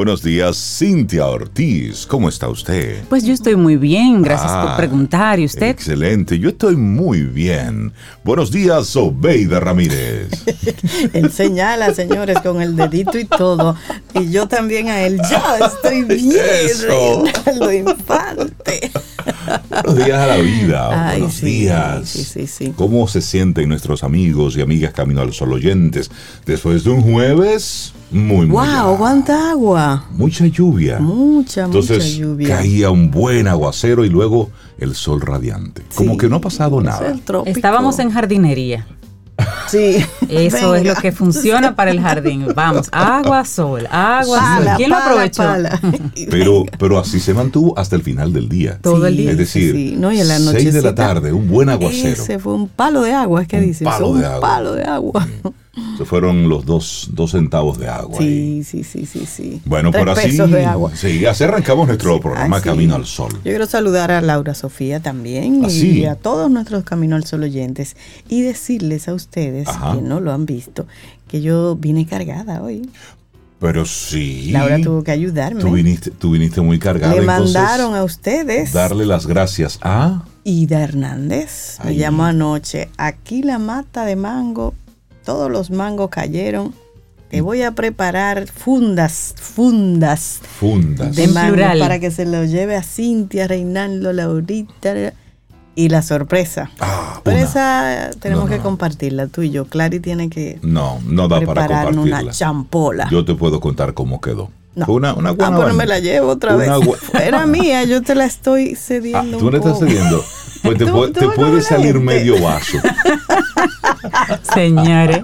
Buenos días, Cintia Ortiz. ¿Cómo está usted? Pues yo estoy muy bien, gracias por Ah, preguntar. ¿Y usted? Excelente, yo estoy muy bien. Buenos días, Obeida Ramírez. Él señala, señores, con el dedito y todo. Y yo también a él. Ya estoy bien, Eso. Reinaldo Infante. Buenos días a la vida. Ay, Buenos sí, días. sí, sí, sí. ¿Cómo se sienten nuestros amigos y amigas Camino al Sol oyentes después de un jueves muy, muy ¡Wow! ¿Cuánta agua? Mucha lluvia. Mucha, Entonces mucha lluvia. caía un buen aguacero y luego el sol radiante. Como que no ha pasado es nada. Estábamos en jardinería. Sí. Eso es lo que funciona para el jardín. Vamos, agua, sol, agua, sol. Pala, ¿Quién lo aprovechó? pala. Pero, pero así se mantuvo hasta el final del día. Todo el día. Es decir, Sí, no, y en la 6 de la tarde, un buen aguacero. Ese fue un palo de agua, es que dicen. palo de agua. palo de agua. Se fueron los dos, dos centavos de agua. Sí, sí, sí, sí, sí. Bueno, Tres por así, pesos de agua. sí, así arrancamos nuestro programa. Camino al Sol. Yo quiero saludar a Laura Sofía también ¿Ah, y a todos nuestros Camino al Sol oyentes y decirles a ustedes Ajá. que no lo han visto que yo vine cargada hoy. Pero sí. Laura tuvo que ayudarme. Tú viniste, tú viniste muy cargada. Le mandaron a ustedes. darle las gracias a. Ida Hernández me llamó anoche. Aquí la mata de mango, todos los mangos cayeron. Te voy a preparar fundas, fundas Fundas. de En mango plural. para que se lo lleve a Cintia, Reinaldo, Laurita y la sorpresa. Ah, Pero una. esa tenemos No, no, que compartirla tú y yo. Clary tiene que No, no da para prepararnos una compartirla. champola. Yo te puedo contar cómo quedó. No. Una, una ah, buena pero me la llevo otra Una vez. Era mía, yo te la estoy Ah, cediendo. tú un no estás poco. cediendo. Pues te, Tú- puede, te tú no puede salir medio vaso. Señores,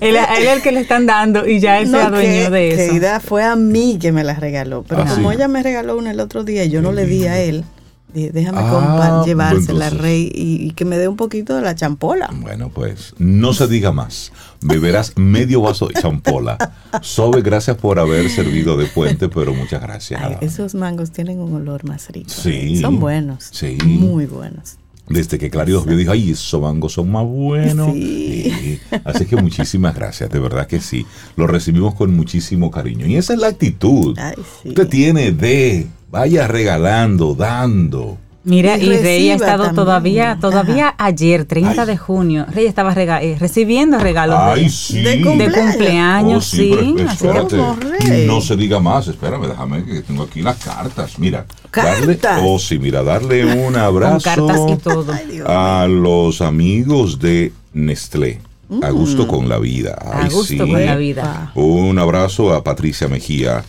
él, es el que le están dando y ya él se No, adueñó que- de que eso. Fue a mí que me la regaló. Pero Ah, como sí. ella me regaló una el otro día y yo no le di a él, dije, déjame Ah, compa- llevársela, entonces. Rey, y, y que me dé un poquito de la champola. Bueno, pues no se diga más. Beberás medio vaso de champola. Sobe, gracias por haber servido de puente, pero muchas gracias. Ay, esos mangos tienen un olor más rico. Sí. Son buenos. Sí. Muy buenos. Desde que Clary los vio, dijo, ay, esos mangos son más buenos. Sí. Sí. Así que muchísimas gracias, de verdad que sí. Lo recibimos con muchísimo cariño. Y esa es la actitud. Ay, sí. Usted tiene de, vaya regalando, dando. Mira, Y y Rey ha estado también. todavía, todavía ayer, 30 Ay. de junio, Rey estaba rega- eh, recibiendo regalos de- Ay, sí. De de cumpleaños. Oh, sí. pero así que- espérate, no se diga más, espérame, déjame que tengo aquí las cartas. Mira, darle, oh sí, mira, darle un abrazo cartas y todo. Ay, Dios a los amigos de Nestlé. A gusto con la vida. A Ay, gusto sí. con la vida. Un abrazo a Patricia Mejía,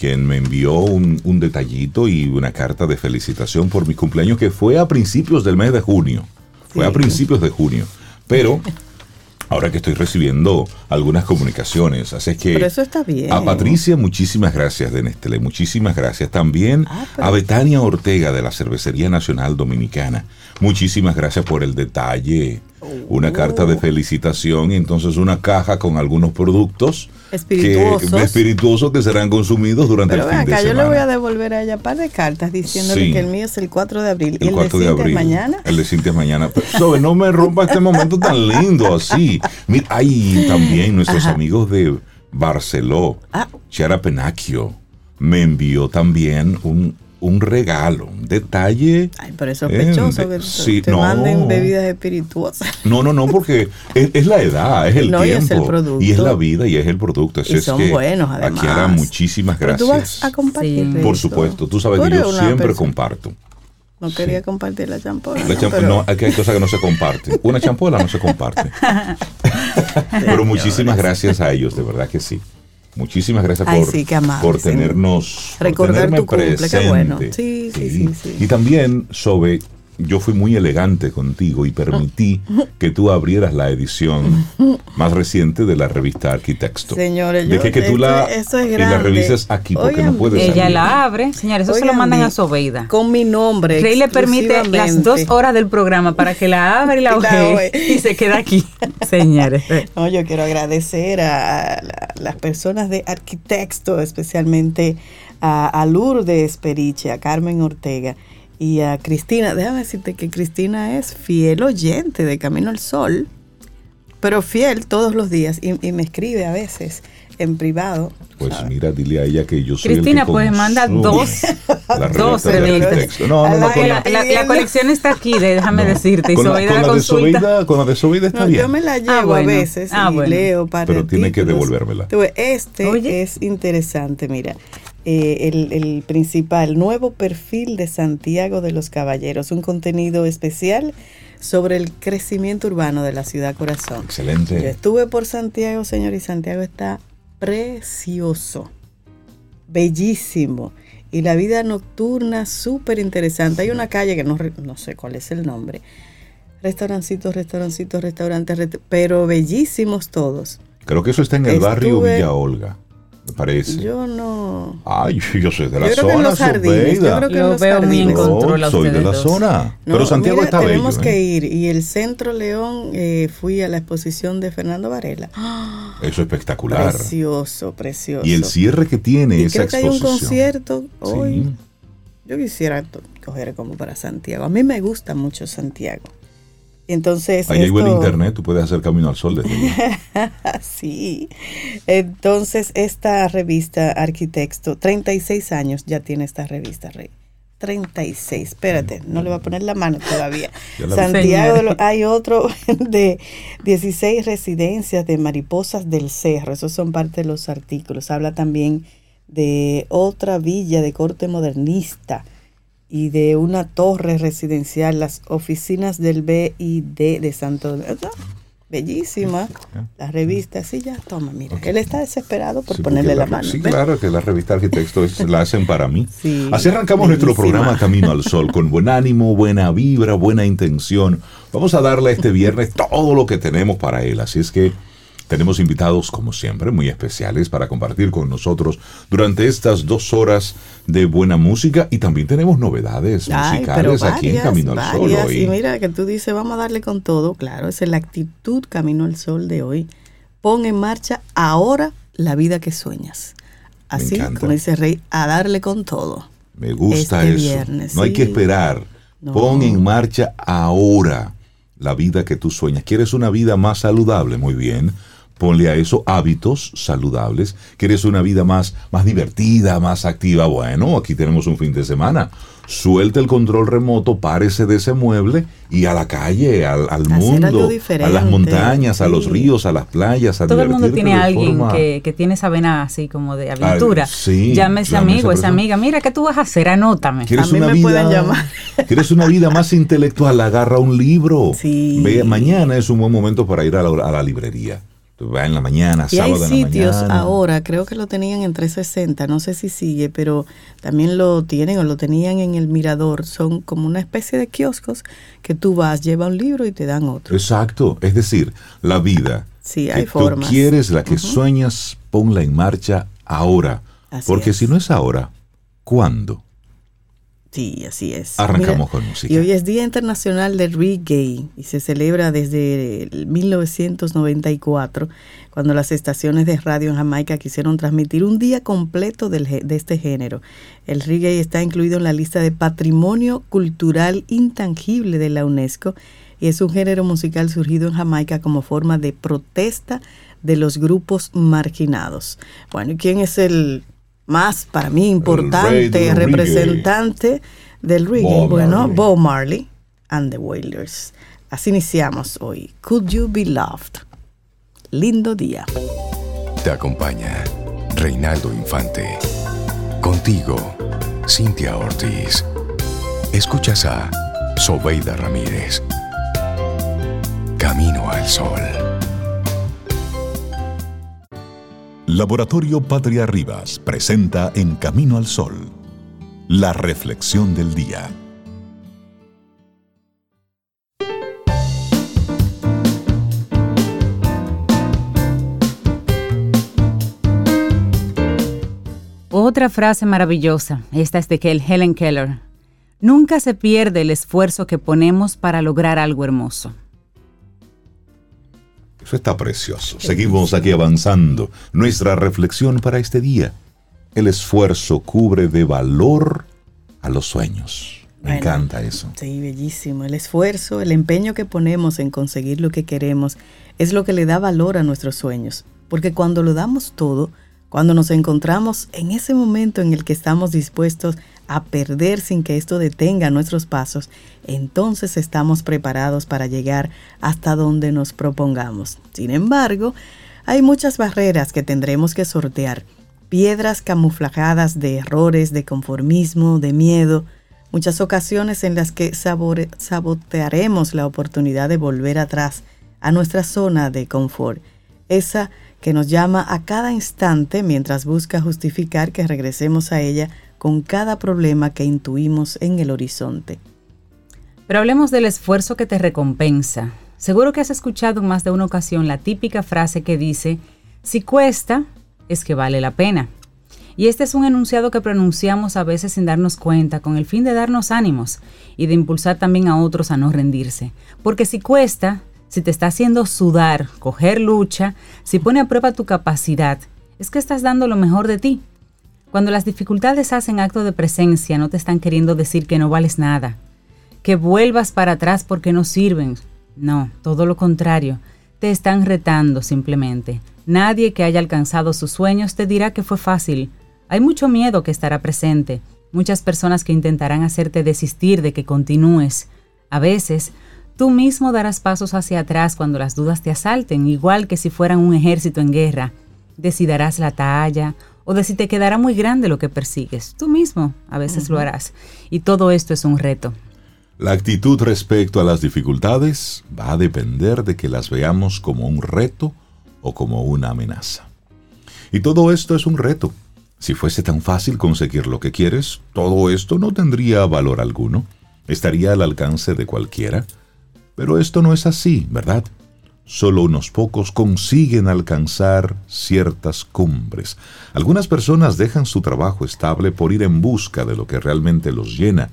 quien me envió un, un detallito y una carta de felicitación por mi cumpleaños que fue a principios del mes de junio. Fue a principios de junio. Pero ahora que estoy recibiendo algunas comunicaciones, así es que... Pero eso está bien. A Patricia, muchísimas gracias de Nestlé, muchísimas gracias. También Ah, pero- a Betania Ortega de la Cervecería Nacional Dominicana, muchísimas gracias por el detalle. Una carta Oh. de felicitación y entonces una caja con algunos productos Espirituosos. que, espirituosos que serán consumidos durante Pero el fin de acá, yo semana. le voy a devolver a ella un par de cartas diciéndole Sí. que el mío es el 4 de abril y el el 4 de de abril. mañana. El de Cintia mañana. Pero, Sobe, no me rompa este momento tan lindo así. Mira, ay, también nuestros Ajá. amigos de Barceló, Ah. Chiara Penacchio, me envió también un, un regalo, un detalle. Ay, pero es sospechoso Eh, que sí, te no. manden bebidas espirituosas. No, no, no, porque es, es la edad, es el No, y tiempo. es el producto. Y es la vida y es el producto. Así Y es son que, buenos, además. Akiara, muchísimas Pero gracias. tú vas a compartir. Sí. Por esto. supuesto, tú sabes Tú que yo siempre persona- comparto. No quería compartir la champola. La ¿no? champ- Pero- no, aquí hay cosas que no se comparten. Una champola no se comparte. Pero muchísimas gracias a ellos, de verdad que sí. Muchísimas gracias Ay, por, sí, por ¿eh? tenernos. por Recordar tenerme tu cumple, qué presente. bueno. Sí, sí, sí, sí. Y también, Sobe, yo fui muy elegante contigo y permití que tú abrieras la edición más reciente de la revista Arquitecto. Señores, yo- que, que tú la, esto es y la revises aquí porque Oigan no puedes Ella salir. la abre, señores, eso se lo mandan a Sobeida. Con mi nombre. Rey le permite las dos horas del programa para que la abra y la oje. y se queda aquí, señores. No, yo quiero agradecer a, a la- las personas de Arquitecto, especialmente a, a Lourdes Periche, a Carmen Ortega y a Cristina. Déjame decirte que Cristina es fiel oyente de Camino al Sol, pero fiel todos los días y, y me escribe a veces en privado. Pues mira, dile a ella que yo soy Cristina, el que pues manda dos- la dos revistas. No, no, no, con la, la, la- colección está aquí, déjame no. decirte, y Con la- con la con la de Sobeida está No, bien. yo me la llevo Ah, bueno. a veces Ah, y bueno. leo para Pero tiene que devolvérmela. Este Oye. es interesante, mira. Eh, el, el principal, nuevo perfil de Santiago de los Caballeros, un contenido especial sobre el crecimiento urbano de la ciudad corazón. Yo Excelente. estuve por Santiago, señor, y Santiago está precioso, bellísimo. Y la vida nocturna súper interesante. Hay una calle que no, no sé cuál es el nombre. Restaurancitos, restaurancitos, restaurantes, resta- pero bellísimos todos. Creo que eso está en el barrio Villa Olga, me parece. Yo no... Ay, yo soy de la Yo creo que en zona, los jardines, yo creo que en Lo los veo en jardines. Yo soy de la dos. zona. No, Pero Santiago mira, está tenemos bello. que ¿eh? ir. Y el Centro León, eh, fui a la exposición de Fernando Varela. Eso es espectacular. Precioso, precioso. Y el cierre que tiene Y esa creo que hay un exposición. concierto hoy. Sí. Yo quisiera coger como para Santiago. A mí me gusta mucho Santiago. Entonces, Ahí hay buen esto- internet, tú puedes hacer camino al sol desde allí. sí. Entonces, esta revista Arquitecto, 36 años ya tiene esta revista, Rey. 36. Espérate, no le voy a poner la mano todavía. La. Santiago, de lo- Señores. hay otro de 16 residencias de mariposas del cerro. Esos son parte de los artículos. Habla también de otra villa de corte modernista y de una torre residencial, las oficinas del BID de Santo Domingo. Bellísima. La revista, sí, ya, toma, mira. Él está desesperado por Sí, ponerle la mano. Sí, claro, que la revista Arquitecto es- la hacen para mí. Sí, Así arrancamos nuestro programa Camino al Sol, con buen ánimo, buena vibra, buena intención. Vamos a darle este viernes todo lo que tenemos para él. Así es que tenemos invitados, como siempre, muy especiales para compartir con nosotros durante estas dos horas de buena música y también tenemos novedades Ay, musicales aquí en Camino al Sol. hoy. Y mira que tú dices, vamos a darle con todo. Claro, esa es la actitud Camino al Sol de hoy. Pon en marcha ahora la vida que sueñas. Así, como dice Rey, a darle con todo. Me gusta este eso. viernes, no hay que esperar. No. Pon en marcha ahora la vida que tú sueñas. ¿Quieres una vida más saludable? Muy bien. Ponle a eso hábitos saludables. ¿Quieres una vida más, más divertida, más activa? Bueno, aquí tenemos un fin de semana. Suelta el control remoto, párese de ese mueble y a la calle, al, al mundo, a las montañas, a los ríos, a las playas, a Todo el mundo tiene a alguien forma- que, que tiene esa vena así como de aventura. Ah, sí, llame a ese llame a esa amigo, esa persona. amiga. Mira, ¿qué tú vas a hacer? Anótame. ¿Quieres A mí una me vida, pueden llamar. ¿Quieres una vida más intelectual? Agarra un libro. Sí. Ve, mañana es un buen momento para ir a la, a la librería. Tú vas en la mañana, Y hay sábado en la sitios mañana. ahora, creo que lo tenían en 360, no sé si sigue, pero también lo tienen o lo tenían en el Mirador. Son como una especie de kioscos que tú vas, lleva un libro y te dan otro. Exacto. Es decir, la vida Sí, que hay tú formas. quieres, la que sueñas, ponla en marcha ahora. Así Porque es. si no es ahora, ¿cuándo? Sí, así es. Arrancamos con música. Y hoy es Día Internacional del Reggae y se celebra desde el 1994, cuando las estaciones de radio en Jamaica quisieron transmitir un día completo del de este género. El reggae está incluido en la lista de Patrimonio Cultural Intangible de la UNESCO y es un género musical surgido en Jamaica como forma de protesta de los grupos marginados. Bueno, ¿y quién es el más, para mí, importante representante del reggae? Bob bueno, Marley. Bob Marley and the Wailers. Así iniciamos hoy. Could You Be Loved? Lindo día. Te acompaña Reinaldo Infante. Contigo, Cintia Ortiz. Escuchas a Sobeida Ramírez. Camino al Sol. Laboratorio Patria Rivas presenta En Camino al Sol, la reflexión del día. Otra frase maravillosa, esta es de Helen Keller. Nunca se pierde el esfuerzo que ponemos para lograr algo hermoso. Eso está precioso. Seguimos aquí avanzando. Nuestra reflexión para este día. El esfuerzo cubre de valor a los sueños. Me encanta eso. Sí, bellísimo. El esfuerzo, el empeño que ponemos en conseguir lo que queremos es lo que le da valor a nuestros sueños. Porque cuando lo damos todo, cuando nos encontramos en ese momento en el que estamos dispuestos a perder sin que esto detenga nuestros pasos, entonces estamos preparados para llegar hasta donde nos propongamos. Sin embargo, hay muchas barreras que tendremos que sortear, piedras camuflajadas de errores, de conformismo, de miedo, muchas ocasiones en las que sabotearemos la oportunidad de volver atrás a nuestra zona de confort, esa que nos llama a cada instante mientras busca justificar que regresemos a ella con cada problema que intuimos en el horizonte. Pero hablemos del esfuerzo que te recompensa. Seguro que has escuchado en más de una ocasión la típica frase que dice, si cuesta, es que vale la pena. Y este es un enunciado que pronunciamos a veces sin darnos cuenta, con el fin de darnos ánimos y de impulsar también a otros a no rendirse. Porque si cuesta, si te está haciendo sudar, coger lucha, si pone a prueba tu capacidad, es que estás dando lo mejor de ti. Cuando las dificultades hacen acto de presencia, no te están queriendo decir que no vales nada, que vuelvas para atrás porque no sirven. No, todo lo contrario, te están retando simplemente. Nadie que haya alcanzado sus sueños te dirá que fue fácil. Hay mucho miedo que estará presente, muchas personas que intentarán hacerte desistir de que continúes. A veces, Tú mismo darás pasos hacia atrás cuando las dudas te asalten, igual que si fueran un ejército en guerra. Decidarás la talla o de si te quedará muy grande lo que persigues. Tú mismo a veces lo harás. Y todo esto es un reto. La actitud respecto a las dificultades va a depender de que las veamos como un reto o como una amenaza. Y todo esto es un reto. Si fuese tan fácil conseguir lo que quieres, todo esto no tendría valor alguno. Estaría al alcance de cualquiera. Pero esto no es así, ¿verdad? Solo unos pocos consiguen alcanzar ciertas cumbres. Algunas personas dejan su trabajo estable por ir en busca de lo que realmente los llena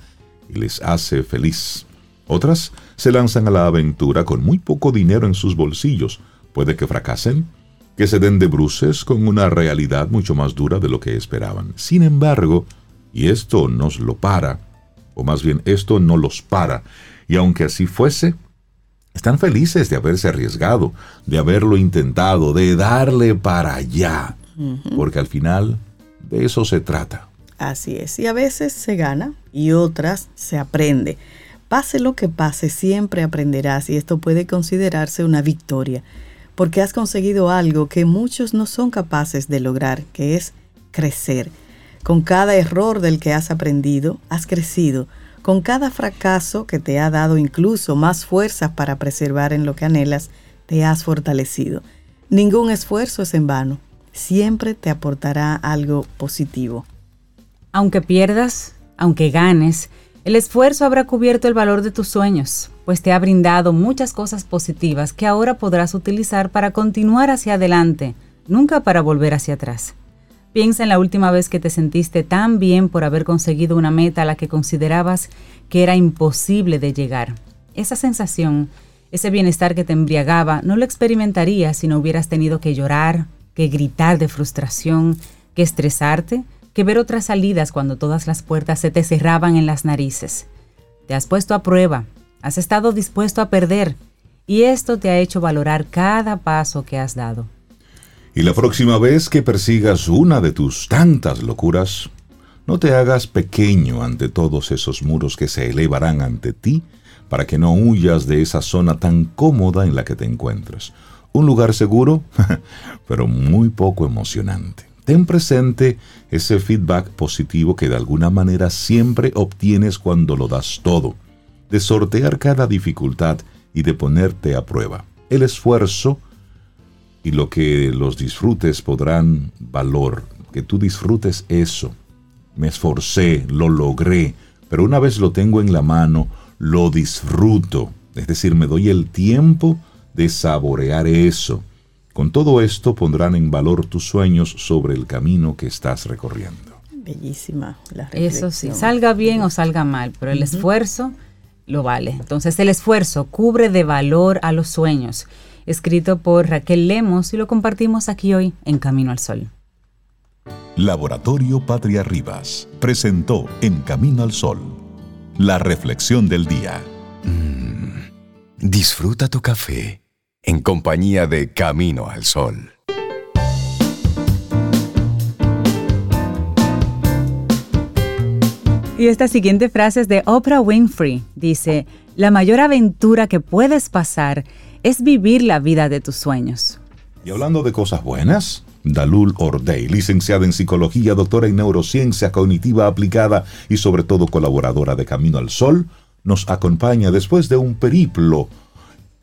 y les hace feliz. Otras se lanzan a la aventura con muy poco dinero en sus bolsillos. Puede que fracasen, que se den de bruces con una realidad mucho más dura de lo que esperaban. Sin embargo, y esto nos lo para, o más bien esto no los para, y aunque así fuese, están felices de haberse arriesgado, de haberlo intentado, de darle para allá, porque al final de eso se trata. Así es, y a veces se gana y otras se aprende. Pase lo que pase, siempre aprenderás y esto puede considerarse una victoria, porque has conseguido algo que muchos no son capaces de lograr, que es crecer. Con cada error del que has aprendido, has crecido, con cada fracaso que te ha dado incluso más fuerzas para preservar en lo que anhelas, te has fortalecido. Ningún esfuerzo es en vano. Siempre te aportará algo positivo. Aunque pierdas, aunque ganes, el esfuerzo habrá cubierto el valor de tus sueños, pues te ha brindado muchas cosas positivas que ahora podrás utilizar para continuar hacia adelante, nunca para volver hacia atrás. Piensa en la última vez que te sentiste tan bien por haber conseguido una meta a la que considerabas que era imposible de llegar. Esa sensación, ese bienestar que te embriagaba, no lo experimentarías si no hubieras tenido que llorar, que gritar de frustración, que estresarte, que ver otras salidas cuando todas las puertas se te cerraban en las narices. Te has puesto a prueba, has estado dispuesto a perder, y esto te ha hecho valorar cada paso que has dado. Y la próxima vez que persigas una de tus tantas locuras, no te hagas pequeño ante todos esos muros que se elevarán ante ti para que no huyas de esa zona tan cómoda en la que te encuentras. Un lugar seguro, pero muy poco emocionante. Ten presente ese feedback positivo que de alguna manera siempre obtienes cuando lo das todo, de sortear cada dificultad y de ponerte a prueba. El esfuerzo y lo que los disfrutes podrán valor, que tú disfrutes eso. Me esforcé, lo logré, pero una vez lo tengo en la mano, lo disfruto. Es decir, me doy el tiempo de saborear eso. Con todo esto pondrán en valor tus sueños sobre el camino que estás recorriendo. Bellísima la Eso sí, reflexión. salga bien o salga mal, pero el esfuerzo lo vale. Entonces, el esfuerzo cubre de valor a los sueños. Escrito por Raquel Lemos y lo compartimos aquí hoy en Camino al Sol. Laboratorio Patria Rivas presentó En Camino al Sol, la reflexión del día. Disfruta tu café en compañía de Camino al Sol. Y esta siguiente frase es de Oprah Winfrey. Dice, la mayor aventura que puedes pasar es vivir la vida de tus sueños. Y hablando de cosas buenas, Dalul Ordey, licenciada en psicología, doctora en neurociencia cognitiva aplicada y sobre todo colaboradora de Camino al Sol, nos acompaña después de un periplo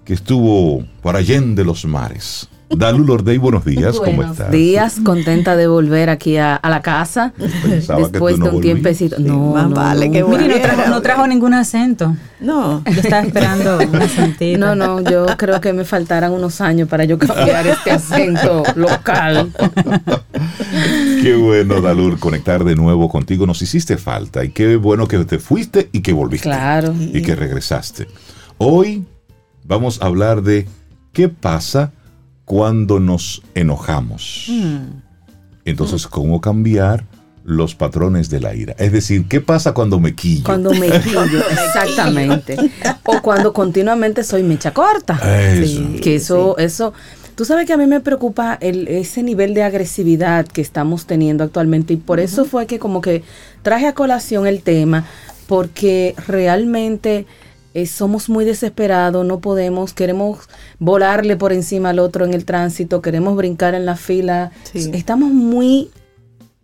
que estuvo por allende los mares. Dalul Ordey, buenos días, ¿cómo Buenos estás? días, contenta de volver aquí a, a la casa Pensaba que después tú no de un volvías. tiempecito. No, no, vale no. que Mire, no trajo, no trajo ningún acento. No, Yo estaba esperando un acentito. No, no, yo creo que me faltaran unos años para yo cambiar este acento local. Qué bueno, Dalul, conectar de nuevo contigo. Nos hiciste falta y qué bueno que te fuiste y que volviste. Claro. Y que regresaste. Hoy vamos a hablar de qué pasa cuando nos enojamos. Entonces, ¿cómo cambiar los patrones de la ira? Es decir, ¿qué pasa cuando me quillo? Cuando me quillo, exactamente. O cuando continuamente soy mecha corta. Eso. que eso, eso, tú sabes que a mí me preocupa el, ese nivel de agresividad que estamos teniendo actualmente y por eso fue que como que traje a colación el tema porque realmente eh, somos muy desesperados, no podemos, queremos volarle por encima al otro en el tránsito, queremos brincar en la fila, Sí. estamos muy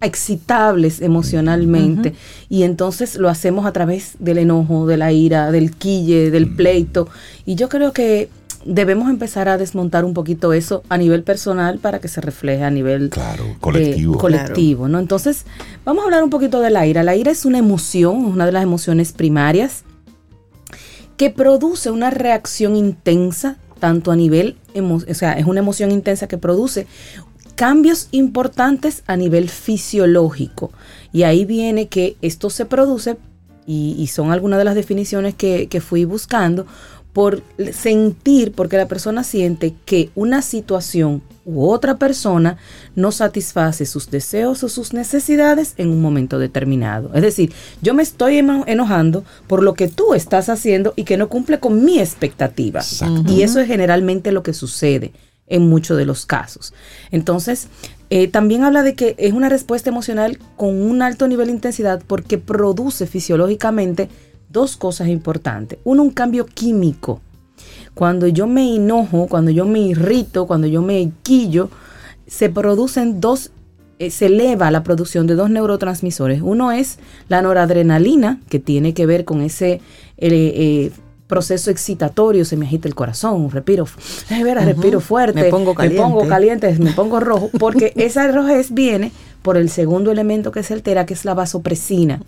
excitables emocionalmente y entonces lo hacemos a través del enojo, de la ira, del quille, del pleito y yo creo que debemos empezar a desmontar un poquito eso a nivel personal para que se refleje a nivel Claro, eh, colectivo. colectivo, ¿no? Entonces, vamos a hablar un poquito de la ira. La ira es una emoción, una de las emociones primarias que produce una reacción intensa, tanto a nivel, o sea, es una emoción intensa que produce cambios importantes a nivel fisiológico. Y ahí viene que esto se produce, y, y son algunas de las definiciones que, que fui buscando, por sentir, porque la persona siente que una situación u otra persona no satisface sus deseos o sus necesidades en un momento determinado. Es decir, yo me estoy eno- enojando por lo que tú estás haciendo y que no cumple con mi expectativa. Exacto. Y eso es generalmente lo que sucede en muchos de los casos. Entonces, eh, también habla de que es una respuesta emocional con un alto nivel de intensidad porque produce fisiológicamente dos cosas importantes. Uno, un cambio químico. Cuando yo me enojo, cuando yo me irrito, cuando yo me quillo, se producen dos, eh, se eleva la producción de dos neurotransmisores. Uno es la noradrenalina, que tiene que ver con ese eh, eh, proceso excitatorio, se me agita el corazón, respiro, es verdad, respiro fuerte, Me pongo me pongo caliente. caliente, me pongo rojo, porque esa rojez viene por el segundo elemento que se altera, que es la vasopresina,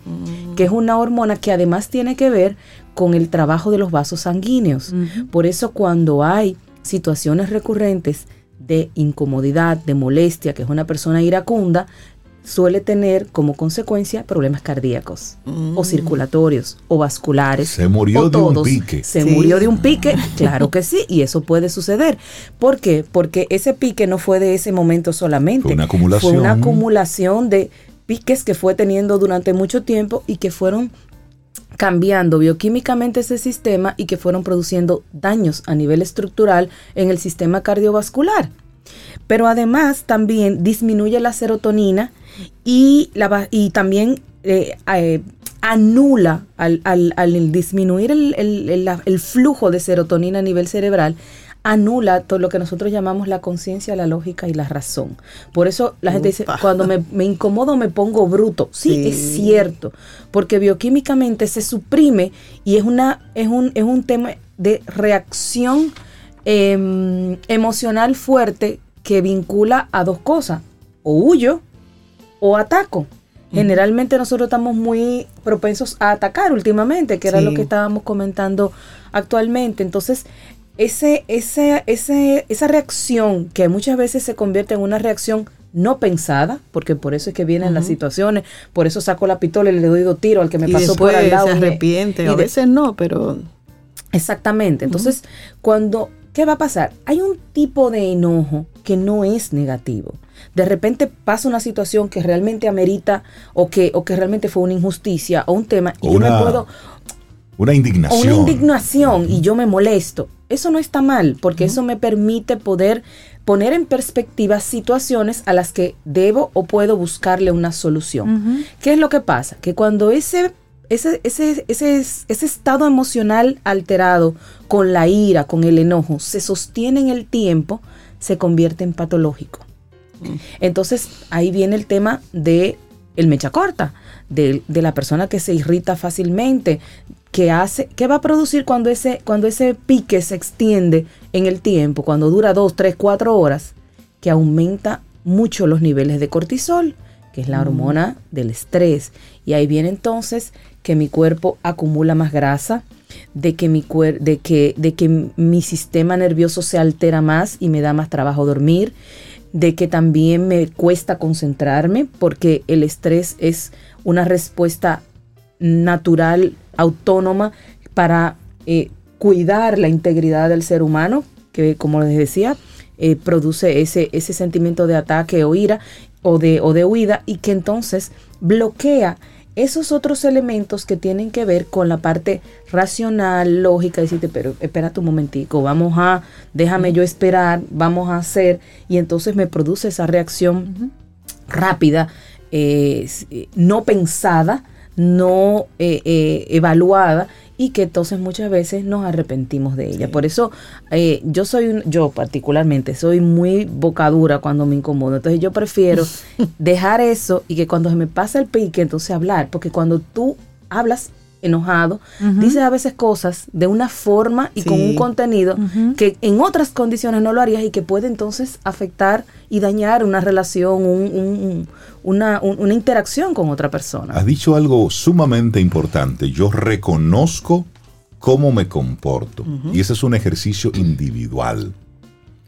que es una hormona que además tiene que ver con el trabajo de los vasos sanguíneos. Por eso cuando hay situaciones recurrentes de incomodidad, de molestia, que es una persona iracunda, suele tener como consecuencia problemas cardíacos o circulatorios o vasculares. Se murió o de un pique. Se Sí. murió de un pique, claro que sí, y eso puede suceder. ¿Por qué? Porque ese pique no fue de ese momento solamente. Fue una acumulación. Fue una acumulación de piques que fue teniendo durante mucho tiempo y que fueron cambiando bioquímicamente ese sistema y que fueron produciendo daños a nivel estructural en el sistema cardiovascular. Pero además también disminuye la serotonina y, la, y también eh, eh, anula al, al- al disminuir el, el- el- la- el flujo de serotonina a nivel cerebral, anula todo lo que nosotros llamamos la conciencia, la lógica y la razón. Por eso la gente dice, cuando me, me incomodo me pongo bruto. Sí, Sí. es cierto, porque bioquímicamente se suprime y es, una, es, un, es un tema de reacción em, emocional fuerte que vincula a dos cosas, o huyo o ataco. Generalmente nosotros estamos muy propensos a atacar últimamente, que era Sí. lo que estábamos comentando actualmente. Entonces, ese, ese, ese, esa reacción que muchas veces se convierte en una reacción no pensada, porque por eso es que vienen las situaciones, por eso saco la pistola y le doy dos tiros al que me pasó por al lado. Se arrepiente, y a veces no, pero Exactamente. Entonces, cuando, ¿qué va a pasar? Hay un tipo de enojo que no es negativo. De repente pasa una situación que realmente amerita o que, o que realmente fue una injusticia o un tema y O yo me una puedo Una o indignación. una indignación y yo me molesto. Eso no está mal, porque eso me permite poder poner en perspectiva situaciones a las que debo o puedo buscarle una solución. ¿Qué es lo que pasa? Que cuando ese, ese, ese, ese, ese estado emocional alterado con la ira, con el enojo, se sostiene en el tiempo, se convierte en patológico. Entonces ahí viene el tema de el mecha corta, de, de la persona que se irrita fácilmente, que hace, ¿qué va a producir cuando ese, cuando ese pique se extiende en el tiempo, cuando dura dos, tres, cuatro horas? Que aumenta mucho los niveles de cortisol, que es la hormona del estrés. Y ahí viene entonces que mi cuerpo acumula más grasa, de que mi cuer- de que, de que mi sistema nervioso se altera más y me da más trabajo dormir, de que también me cuesta concentrarme porque el estrés es una respuesta natural, autónoma para eh, cuidar la integridad del ser humano, que como les decía, eh, produce ese, ese sentimiento de ataque o ira o de, o de huida y que entonces bloquea esos otros elementos que tienen que ver con la parte racional, lógica, decirte, pero espérate un momentico, vamos a, déjame yo esperar, vamos a hacer, y entonces me produce esa reacción rápida, eh, eh, no pensada, no eh, eh, evaluada y que entonces muchas veces nos arrepentimos de ella. Por eso eh, yo soy, un- yo particularmente, soy muy bocadura cuando me incomodo. Entonces yo prefiero dejar eso y que cuando se me pasa el pique, entonces hablar. Porque cuando tú hablas enojado, dices a veces cosas de una forma y con un contenido que en otras condiciones no lo harías y que puede entonces afectar y dañar una relación, un- un- un- una, un- una interacción con otra persona. Has dicho algo sumamente importante. Yo reconozco cómo me comporto. Y ese es un ejercicio individual.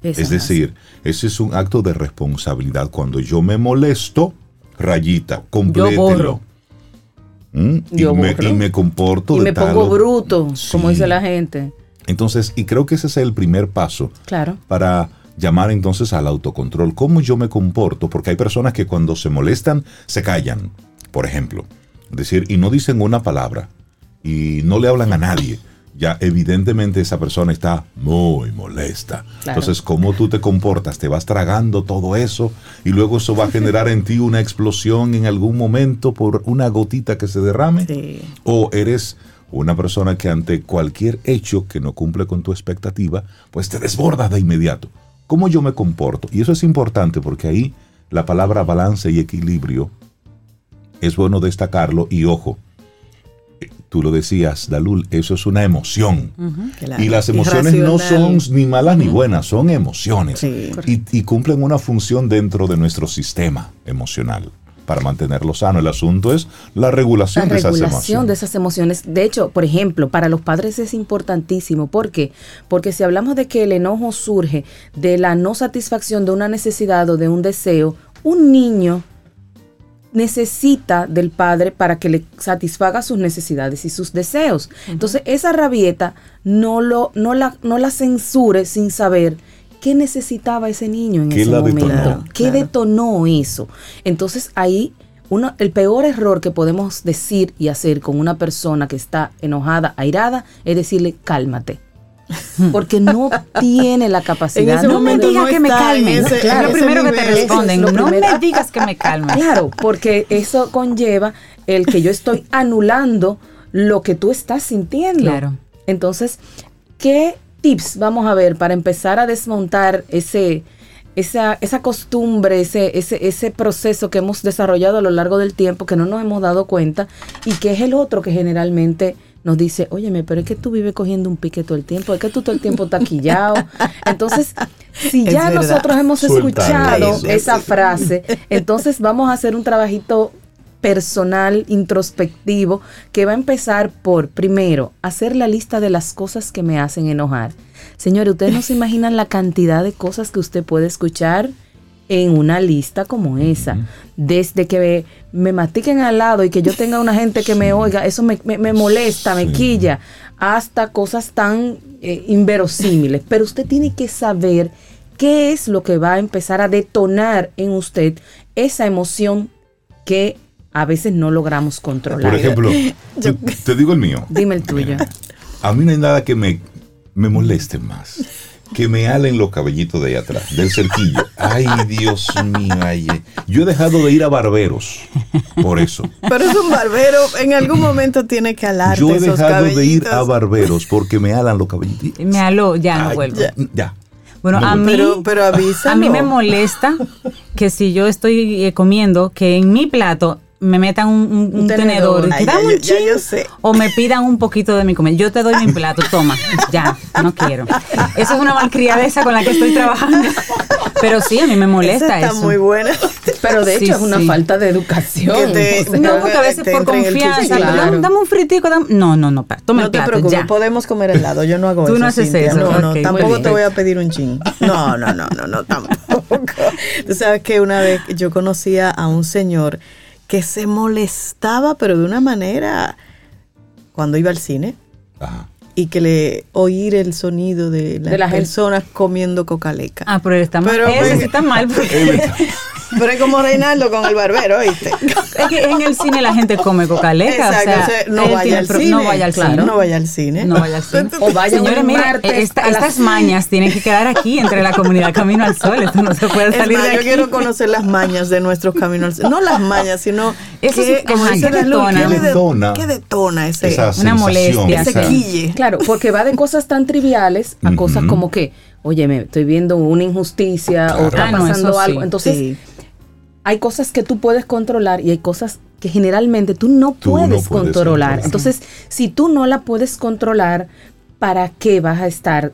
Eso Es decir, ese es un acto de responsabilidad. Cuando yo me molesto, rayita, complételo. ¿Mm? Y, Yo me, y me comporto y me tal pongo bruto, como dice la gente. Entonces, y creo que ese es el primer paso Claro. para llamar entonces al autocontrol. ¿Cómo yo me comporto? Porque hay personas que cuando se molestan se callan, por ejemplo. Es decir, y no dicen una palabra y no le hablan a nadie. Ya evidentemente esa persona está muy molesta. Claro. Entonces, ¿cómo tú te comportas? Te vas tragando todo eso y luego eso va a generar en ti una explosión en algún momento por una gotita que se derrame. sí. O eres una persona que ante cualquier hecho que no cumple con tu expectativa, pues te desbordas de inmediato. ¿Cómo yo me comporto? Y eso es importante porque ahí la palabra balance y equilibrio es bueno destacarlo y ojo, tú lo decías, Dalul, eso es una emoción. claro. Y las emociones no son ni malas ni buenas, son emociones. Sí. Y, y cumplen una función dentro de nuestro sistema emocional para mantenerlo sano. El asunto es la regulación, La de esas regulación emociones. de esas emociones. De hecho, por ejemplo, para los padres es importantísimo. ¿Por qué? Porque si hablamos de que el enojo surge de la no satisfacción de una necesidad o de un deseo, un niño necesita del padre para que le satisfaga sus necesidades y sus deseos. Entonces, esa rabieta no, lo, no, la, no la censure sin saber qué necesitaba ese niño en ¿Qué ese la momento. detonó? ¿Qué Claro. detonó eso? Entonces, ahí uno, el peor error que podemos decir y hacer con una persona que está enojada, airada, es decirle cálmate. Porque no tiene la capacidad. No me digas no que me calme. ese- es lo primero que te responden. No me digas que me calme. Claro, porque eso conlleva el que yo estoy anulando lo que tú estás sintiendo. Claro. Entonces, ¿qué tips vamos a ver para empezar a desmontar ese, esa, esa costumbre, ese, ese, ese proceso que hemos desarrollado a lo largo del tiempo que no nos hemos dado cuenta y que es el otro que generalmente nos dice, óyeme, pero es que tú vives cogiendo un pique todo el tiempo, es que tú todo el tiempo estás quillado. Entonces, si Es ya verdad. nosotros hemos escuchado esa frase, entonces vamos a hacer un trabajito personal, introspectivo, que va a empezar por, primero, hacer la lista de las cosas que me hacen enojar. Señores, ustedes no se imaginan la cantidad de cosas que usted puede escuchar en una lista como esa. Desde que me, mastiquen al lado y que yo tenga una gente que me oiga, eso me, me- me molesta, me quilla, hasta cosas tan eh, inverosímiles. Pero usted tiene que saber qué es lo que va a empezar a detonar en usted esa emoción que a veces no logramos controlar. Por ejemplo, te, te digo el mío. Dime el tuyo. A mí no hay nada que me, me moleste más. Que me alen los cabellitos de ahí atrás, del cerquillo. Ay, Dios mío, ay, eh. Yo he dejado de ir a barberos por eso. Pero es un barbero, en algún momento tiene que alarte Yo he esos dejado de ir a barberos porque me alan los cabellitos. Me aló, ya no Ay, vuelvo. Ya. ya. Bueno, No a mí, Pero- pero a mí me molesta que si yo estoy eh, comiendo, que en mi plato me metan un, un- un tenedor. tenedor, Ay, que ya dame un ya chin, yo sé. o me pidan un poquito de mi comida. Yo te doy mi plato, toma, ya, no quiero. Eso es una malcriadeza con la que estoy trabajando. Pero sí, a mí me molesta Esa está eso. muy buena. Pero de Sí, hecho es una sí. falta de educación. Te- O sea, No, porque a veces Te por confianza, dame, Claro. dame un fritico, dame- no, no, no, toma no el te plato, preocupes, ya. podemos comer helado. Yo no hago Tú eso. no haces Cintia. eso, No, no, tampoco te voy a pedir un chin. No, no, no, no, no, tampoco. Tú sabes que una vez yo conocía a un señor que se molestaba, pero de una manera cuando iba al cine Ajá. y que le oír el sonido de las De la gente. personas comiendo cocaleca. Ah, pero él está mal. Pero, pues, sí está mal porque Pero es como Reinaldo con el barbero, ¿viste? es que en el cine la gente come cocaleca. Exacto, o sea, o sea, no vaya al cine. No vaya al Claro, cine. No vaya al cine. No vaya al cine. O vaya Señores, un mira, esta- estas mañas tienen que quedar aquí entre la comunidad Camino al Sol. Esto no se puede salir más, de yo aquí. quiero conocer las mañas de nuestros caminos. No las mañas, sino Eso que, sí, ajá, dice ¿qué la Luz, detona? ¿qué ¿Qué de- detona? ¿Qué detona ese? Esa Una molestia, ese esa- quille. Claro, porque va de cosas tan triviales a cosas como que, oye, me estoy viendo una injusticia Claro. o está Ah, no, pasando sí. algo. Entonces, Sí. Hay cosas que tú puedes controlar y hay cosas que generalmente tú no Tú no puedes controlar. controlar. Entonces, si tú no la puedes controlar, ¿para qué vas a estar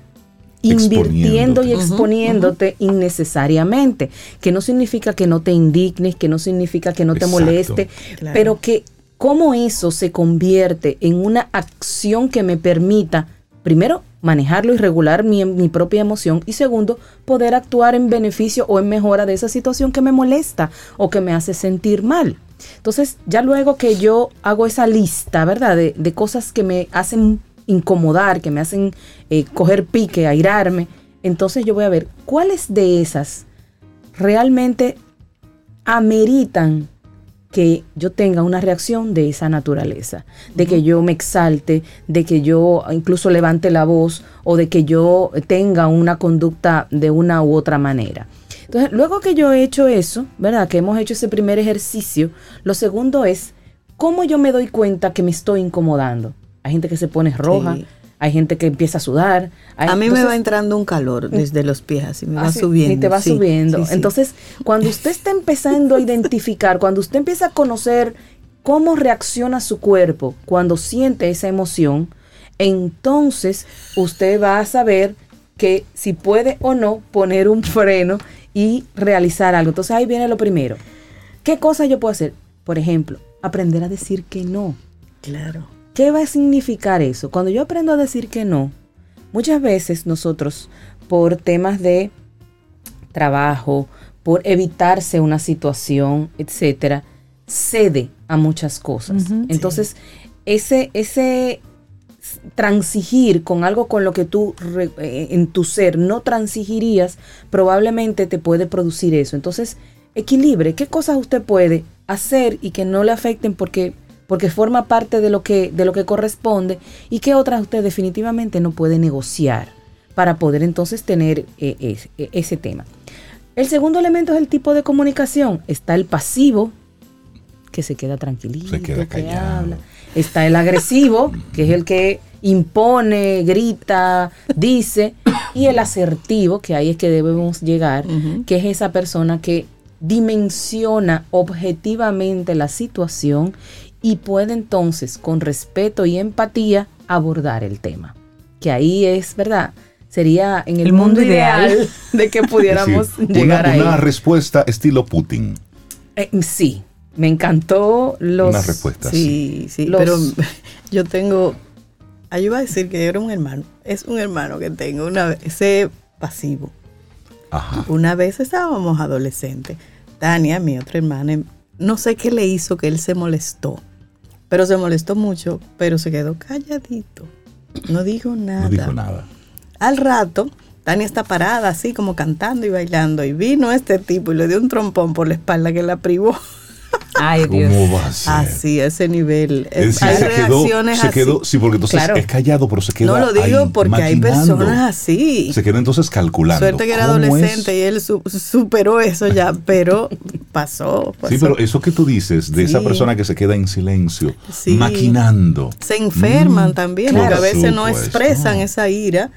invirtiendo y Exponiéndote. innecesariamente? Que no significa que no te indignes, que no significa que no te moleste, Claro. pero que cómo eso se convierte en una acción que me permita, primero, manejarlo y regular mi, propia emoción y segundo, poder actuar en beneficio o en mejora de esa situación que me molesta o que me hace sentir mal. Entonces, ya luego que yo hago esa lista, ¿verdad? De, de cosas que me hacen incomodar, que me hacen eh, coger pique, airarme, entonces yo voy a ver cuáles de esas realmente ameritan que yo tenga una reacción de esa naturaleza, de que yo me exalte, de que yo incluso levante la voz o de que yo tenga una conducta de una u otra manera. Entonces, luego que yo he hecho eso, ¿verdad? Que hemos hecho ese primer ejercicio, lo segundo es cómo yo me doy cuenta que me estoy incomodando. Hay gente que se pone roja, Sí. Hay gente que empieza a sudar. hay- A mí me va entrando un calor desde los pies, así me va sí, subiendo. Y te va sí, subiendo. sí. Entonces, cuando usted está empezando a identificar, cuando usted empieza a conocer cómo reacciona su cuerpo cuando siente esa emoción, entonces usted va a saber que si puede o no poner un freno y realizar algo. Entonces ahí viene lo primero. ¿Qué cosa yo puedo hacer? Por ejemplo, aprender a decir que no. Claro. ¿Qué va a significar eso? Cuando yo aprendo a decir que no, muchas veces nosotros, por temas de trabajo, por evitarse una situación, etcétera, cede a muchas cosas. Entonces, ese, ese transigir con algo con lo que tú re- eh, en tu ser no transigirías, probablemente te puede producir eso. Entonces, equilibre, ¿qué cosas usted puede hacer y que no le afecten porque porque forma parte de lo que de lo que corresponde y qué otras usted definitivamente no puede negociar para poder entonces tener eh, eh, ese tema. El segundo elemento es el tipo de comunicación. Está el pasivo, que se queda tranquilito, Se queda que habla. Está el agresivo, que es el que impone, grita, dice. Y el asertivo, que ahí es que debemos llegar, que es esa persona que dimensiona objetivamente la situación y puede entonces, con respeto y empatía, abordar el tema. Que ahí es, ¿verdad? Sería en el, El mundo, mundo ideal, ideal. de que pudiéramos llegar una, ahí. una respuesta estilo Putin. Eh, sí, me encantó los... Una respuesta. Sí, sí, Los- pero yo tengo, ahí iba a decir que era un hermano, es un hermano que tengo, una, ese pasivo. Ajá. Una vez estábamos adolescentes. Tania, mi otra hermana, no sé qué le hizo que él se molestó. Pero se molestó mucho, pero se quedó calladito. No dijo nada. No dijo nada. Al rato, Tania está parada así como cantando y bailando. Y vino este tipo y le dio un trompón por la espalda que la privó. Ay, Dios. ¿Cómo va a ser? Así, a ese nivel. Es decir, hay se quedó, reacciones se así. quedó, sí, porque entonces Claro. es callado, pero se queda No lo digo ahí, porque hay maquinando. personas así. Se queda entonces calculando. Suerte que era adolescente y él su- superó eso ya, pero pasó. pasó. Sí, pero eso que tú dices de esa persona que se queda en silencio, Sí. maquinando. se enferman Mm, también, por porque a veces no expresan esa ira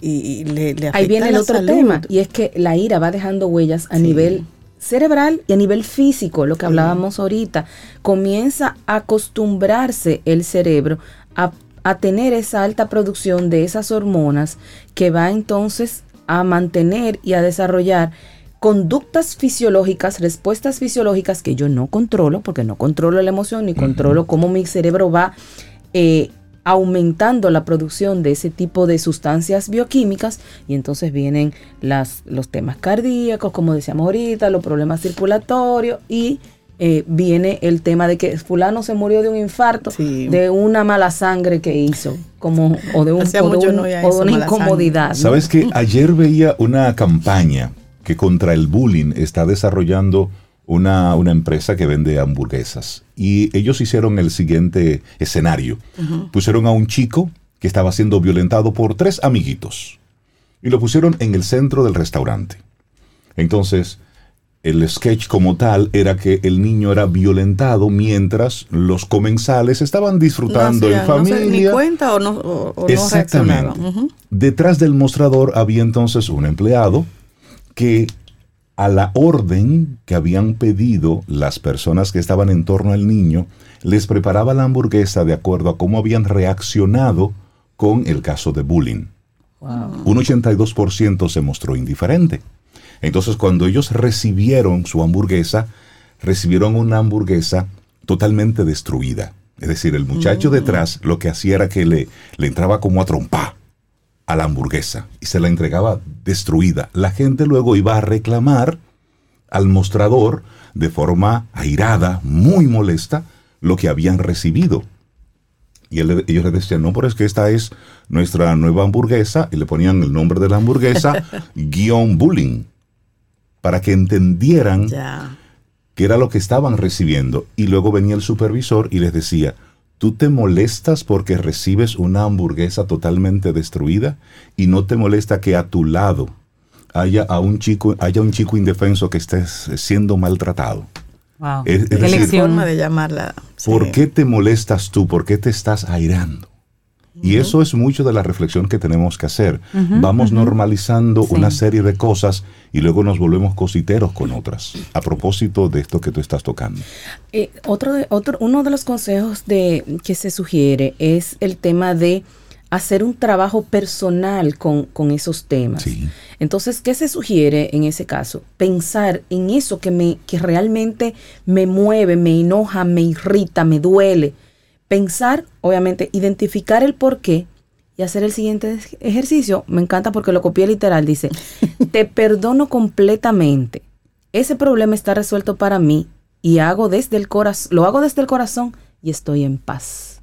y, y le, le afecta Ahí viene el la otro salud. tema, y es que la ira va dejando huellas a Sí. nivel cerebral y a nivel físico, lo que hablábamos ahorita. Comienza a acostumbrarse el cerebro a, a tener esa alta producción de esas hormonas que va entonces a mantener y a desarrollar conductas fisiológicas, respuestas fisiológicas que yo no controlo, porque no controlo la emoción ni controlo cómo mi cerebro va eh, aumentando la producción de ese tipo de sustancias bioquímicas y entonces vienen las, los temas cardíacos, como decíamos ahorita, los problemas circulatorios y eh, viene el tema de que fulano se murió de un infarto, Sí. de una mala sangre que hizo, como, o de, un, Hacía o de mucho un- no oía o de eso, una incomodidad. ¿no? ¿Sabes que Ayer veía una campaña que contra el bullying está desarrollando una, una empresa que vende hamburguesas. Y ellos hicieron el siguiente escenario. Pusieron a un chico que estaba siendo violentado por tres amiguitos. Y lo pusieron en el centro del restaurante. Entonces, el sketch como tal era que el niño era violentado mientras los comensales estaban disfrutando no en hacían- no se- familia. ni cuenta o no, o- o no Exactamente. Detrás del mostrador había entonces un empleado que a la orden que habían pedido las personas que estaban en torno al niño, les preparaba la hamburguesa de acuerdo a cómo habían reaccionado con el caso de bullying. Un 82% se mostró indiferente. Entonces, cuando ellos recibieron su hamburguesa, recibieron una hamburguesa totalmente destruida. Es decir, el muchacho detrás lo que hacía era que le, le entraba como a trompar a la hamburguesa y se la entregaba destruida. La gente luego iba a reclamar al mostrador de forma airada, muy molesta, lo que habían recibido. Y él- ellos le decían, no, pero es que esta es nuestra nueva hamburguesa, y le ponían el nombre de la hamburguesa, guion bullying, para que entendieran Ya. que era lo que estaban recibiendo. Y luego venía el supervisor y les decía, ¿tú te molestas porque recibes una hamburguesa totalmente destruida? Y no te molesta que a tu lado haya, a un, chico, haya un chico indefenso que esté siendo maltratado. Wow. Es- es Qué decir, lección. Forma de llamarla. sí. ¿Por qué te molestas tú? ¿Por qué te estás airando? Y eso es mucho de la reflexión que tenemos que hacer. Vamos normalizando Sí. una serie de cosas y luego nos volvemos cositeros con otras. A propósito de esto que tú estás tocando. Eh, otro, de- otro, uno de los consejos de, que se sugiere es el tema de hacer un trabajo personal con, con esos temas. Sí. Entonces, ¿qué se sugiere en ese caso? Pensar en eso que, me, que realmente me mueve, me enoja, me irrita, me duele. Pensar, obviamente, identificar el por qué y hacer el siguiente ej- ejercicio. Me encanta porque lo copié literal. Dice, te perdono completamente. Ese problema está resuelto para mí y hago desde el corazón, lo hago desde el corazón y estoy en paz.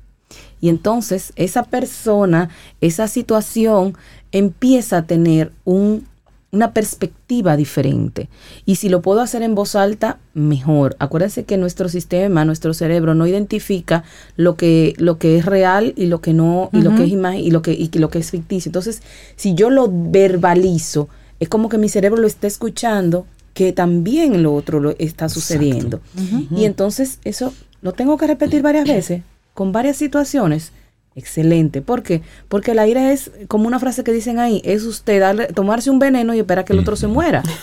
Y entonces esa persona, esa situación empieza a tener un, una perspectiva diferente. Y si lo puedo hacer en voz alta, mejor. Acuérdense que nuestro sistema, nuestro cerebro no identifica lo que, lo que es real y lo que no, y lo que es imagen y lo que, y lo que es ficticio. Entonces, si yo lo verbalizo, es como que mi cerebro lo está escuchando, que también lo otro lo está sucediendo. Y entonces eso lo tengo que repetir varias veces, con varias situaciones. Excelente. ¿Por qué? Porque la ira es como una frase que dicen ahí, es usted darle, tomarse un veneno y esperar que el otro se muera.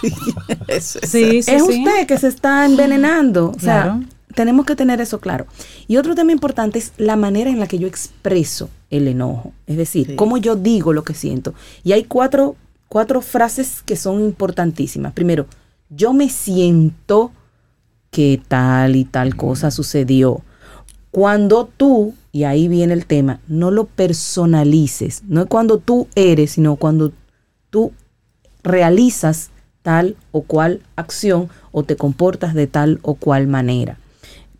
Sí, eso. Sí, sí, es sí. usted que se está envenenando. O sea, Claro. tenemos que tener eso claro. Y otro tema importante es la manera en la que yo expreso el enojo. Es decir, Sí. cómo yo digo lo que siento. Y hay cuatro, cuatro frases que son importantísimas. Primero, yo me siento que tal y tal cosa sucedió. Cuando tú, y ahí viene el tema, no lo personalices. No es cuando tú eres, sino cuando tú realizas tal o cual acción o te comportas de tal o cual manera.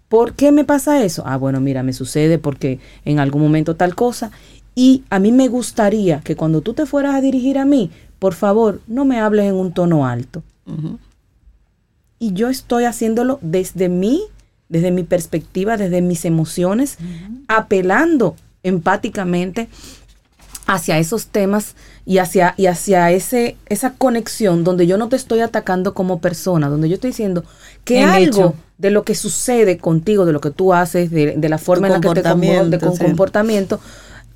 ¿Por qué me pasa eso? Ah, bueno, mira, me sucede porque en algún momento tal cosa. Y a mí me gustaría que cuando tú te fueras a dirigir a mí, por favor, no me hables en un tono alto. Y yo estoy haciéndolo desde mí, desde mi perspectiva, desde mis emociones, apelando empáticamente hacia esos temas y hacia, y hacia ese, esa conexión donde yo no te estoy atacando como persona, donde yo estoy diciendo que El algo hecho. de lo que sucede contigo, de lo que tú haces, de, de la forma en la que te comportas, con sí. comportamiento,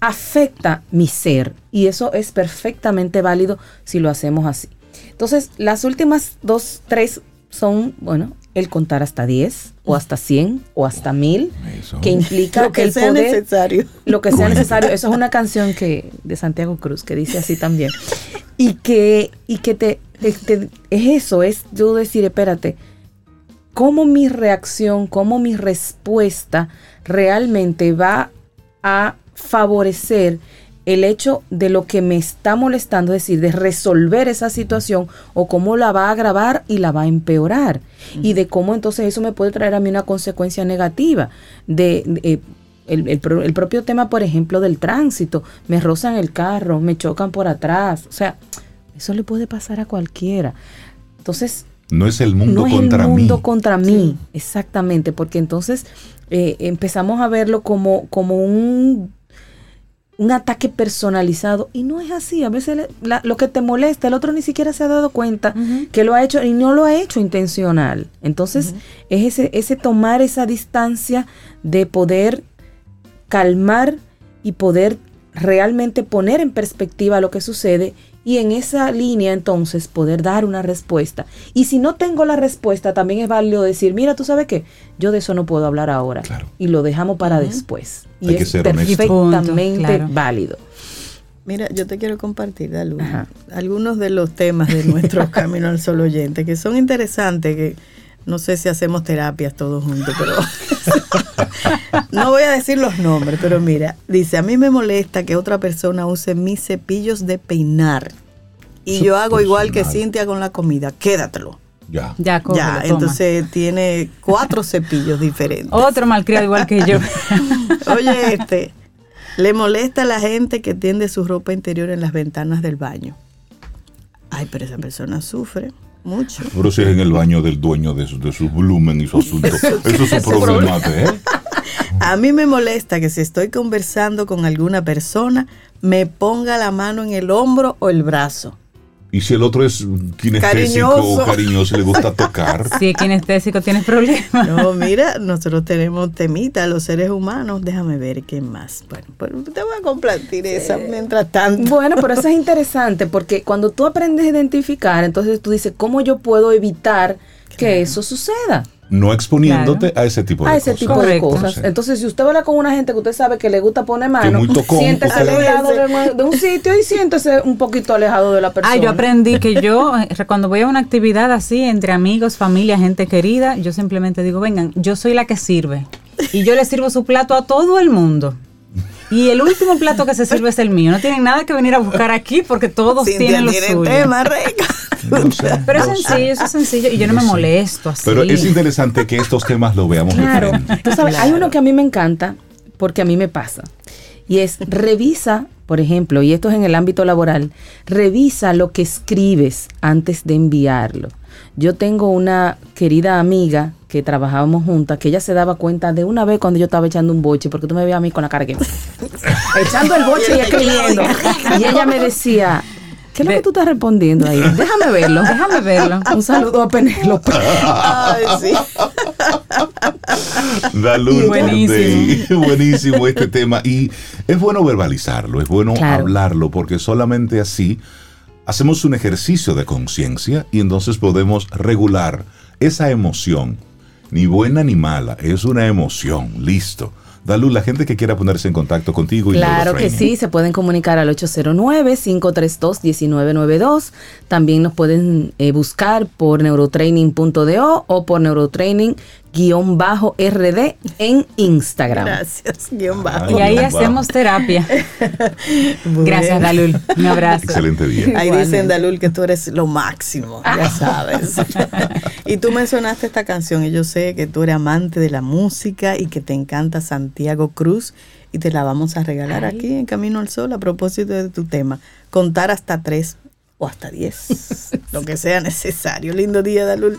afecta mi ser. Y eso es perfectamente válido si lo hacemos así. Entonces, las últimas dos, tres son, bueno, el contar hasta 10 o hasta 100 o hasta 1000, Eso. que implica Lo que el sea poder necesario. lo que sea necesario. Eso es una canción que de Santiago Cruz que dice así también. Y que, y que te, te- te- es eso, es yo decir, espérate, cómo mi reacción, cómo mi respuesta realmente va a favorecer el hecho de lo que me está molestando, es decir, de resolver esa situación o cómo la va a agravar y la va a empeorar. Y de cómo entonces eso me puede traer a mí una consecuencia negativa. De, de, eh, el, el propio tema, por ejemplo, del tránsito. Me rozan el carro, me chocan por atrás. O sea, eso le puede pasar a cualquiera. Entonces, No es el mundo no es contra el mundo mí. contra mí, exactamente, porque entonces eh, empezamos a verlo como, como un, un ataque personalizado y no es así. A veces la- lo que te molesta, el otro ni siquiera se ha dado cuenta que lo ha hecho y no lo ha hecho intencional. Entonces es ese, ese tomar esa distancia de poder calmar y poder realmente poner en perspectiva lo que sucede y en esa línea entonces poder dar una respuesta. Y si no tengo la respuesta, también es válido decir, mira, tú sabes qué, yo de eso no puedo hablar ahora. Claro. Y lo dejamos para después. Y Hay que es ser perfectamente Punto, claro. válido. Mira, yo te quiero compartir, Dalu, algunos de los temas de nuestro Camino al Sol oyente que son interesantes, que no sé si hacemos terapias todos juntos, pero no voy a decir los nombres, pero mira, dice, a mí me molesta que otra persona use mis cepillos de peinar y Eso yo hago igual que. Cintia con la comida, quédatelo. Ya. Ya, cógelo, ya, toma. entonces tiene cuatro cepillos diferentes. Otro malcriado igual que yo. Oye, este, le molesta a la gente que tiende su ropa interior en las ventanas del baño. Ay, pero esa persona sufre mucho. Pero si es en el baño del dueño de su, de su volumen y su asunto. Eso es un problema, ¿eh? A mí me molesta que si estoy conversando con alguna persona, me ponga la mano en el hombro o el brazo. Y si el otro es kinestésico Cariñoso. o cariñoso y le gusta tocar. Si es kinestésico, tienes problemas. No, mira, nosotros tenemos temita, los seres humanos. Déjame ver qué más. Bueno, pues te voy a compartir esa mientras tanto. Bueno, pero eso es interesante porque cuando tú aprendes a identificar, entonces tú dices, ¿cómo yo puedo evitar que eso suceda? No exponiéndote a ese tipo de a ese cosas. tipo Correcto. de cosas. Sí. Entonces, si usted habla con una gente que usted sabe que le gusta poner mano, muy tocón, siéntese alejado de, de un sitio y siéntese un poquito alejado de la persona. Ah, yo aprendí que yo, eh, cuando voy a una actividad así, entre amigos, familia, gente querida, yo simplemente digo, vengan, yo soy la que sirve. Y yo le sirvo su plato a todo el mundo. Y el último plato que se sirve es el mío. No tienen nada que venir a buscar aquí porque todos Cintia tienen lo tiene suyo. tema, sé, Pero es sencillo, eso es sencillo. Y yo no me sé. molesto así. Pero es interesante que estos temas lo veamos Claro. diferente. Tú sabes, hay uno que a mí me encanta porque a mí me pasa. Y es, revisa, por ejemplo, y esto es en el ámbito laboral, revisa lo que escribes antes de enviarlo. Yo tengo una querida amiga que trabajábamos juntas, que ella se daba cuenta de una vez cuando yo estaba echando un boche, porque tú me veías a mí con la cara que... echando el boche y escribiendo. Y ella me decía, ¿qué es lo que tú estás respondiendo ahí? Déjame verlo. Déjame verlo. Un saludo a Penélope. Ay, sí. La luz Buenísimo. de- buenísimo este tema. Y es bueno verbalizarlo, es bueno Claro. hablarlo, porque solamente así hacemos un ejercicio de conciencia y entonces podemos regular esa emoción. Ni buena ni mala, es una emoción. Listo. Dalu, la gente que quiera ponerse en contacto contigo y Claro que sí, se pueden comunicar al 809-532-1992. También nos pueden eh, buscar por neurotraining.do o por neurotraining guion bajo RD en Instagram. Gracias, guion bajo. Y ahí hacemos terapia. Gracias, Dalul. Un abrazo. Excelente día. Ahí Igualmente. dicen, Dalul, que tú eres lo máximo, ya sabes. y tú mencionaste esta canción y yo sé que tú eres amante de la música y que te encanta Santiago Cruz y te la vamos a regalar aquí en Camino al Sol a propósito de tu tema. Contar hasta tres o hasta diez, lo que sea necesario. Lindo día, Dalul.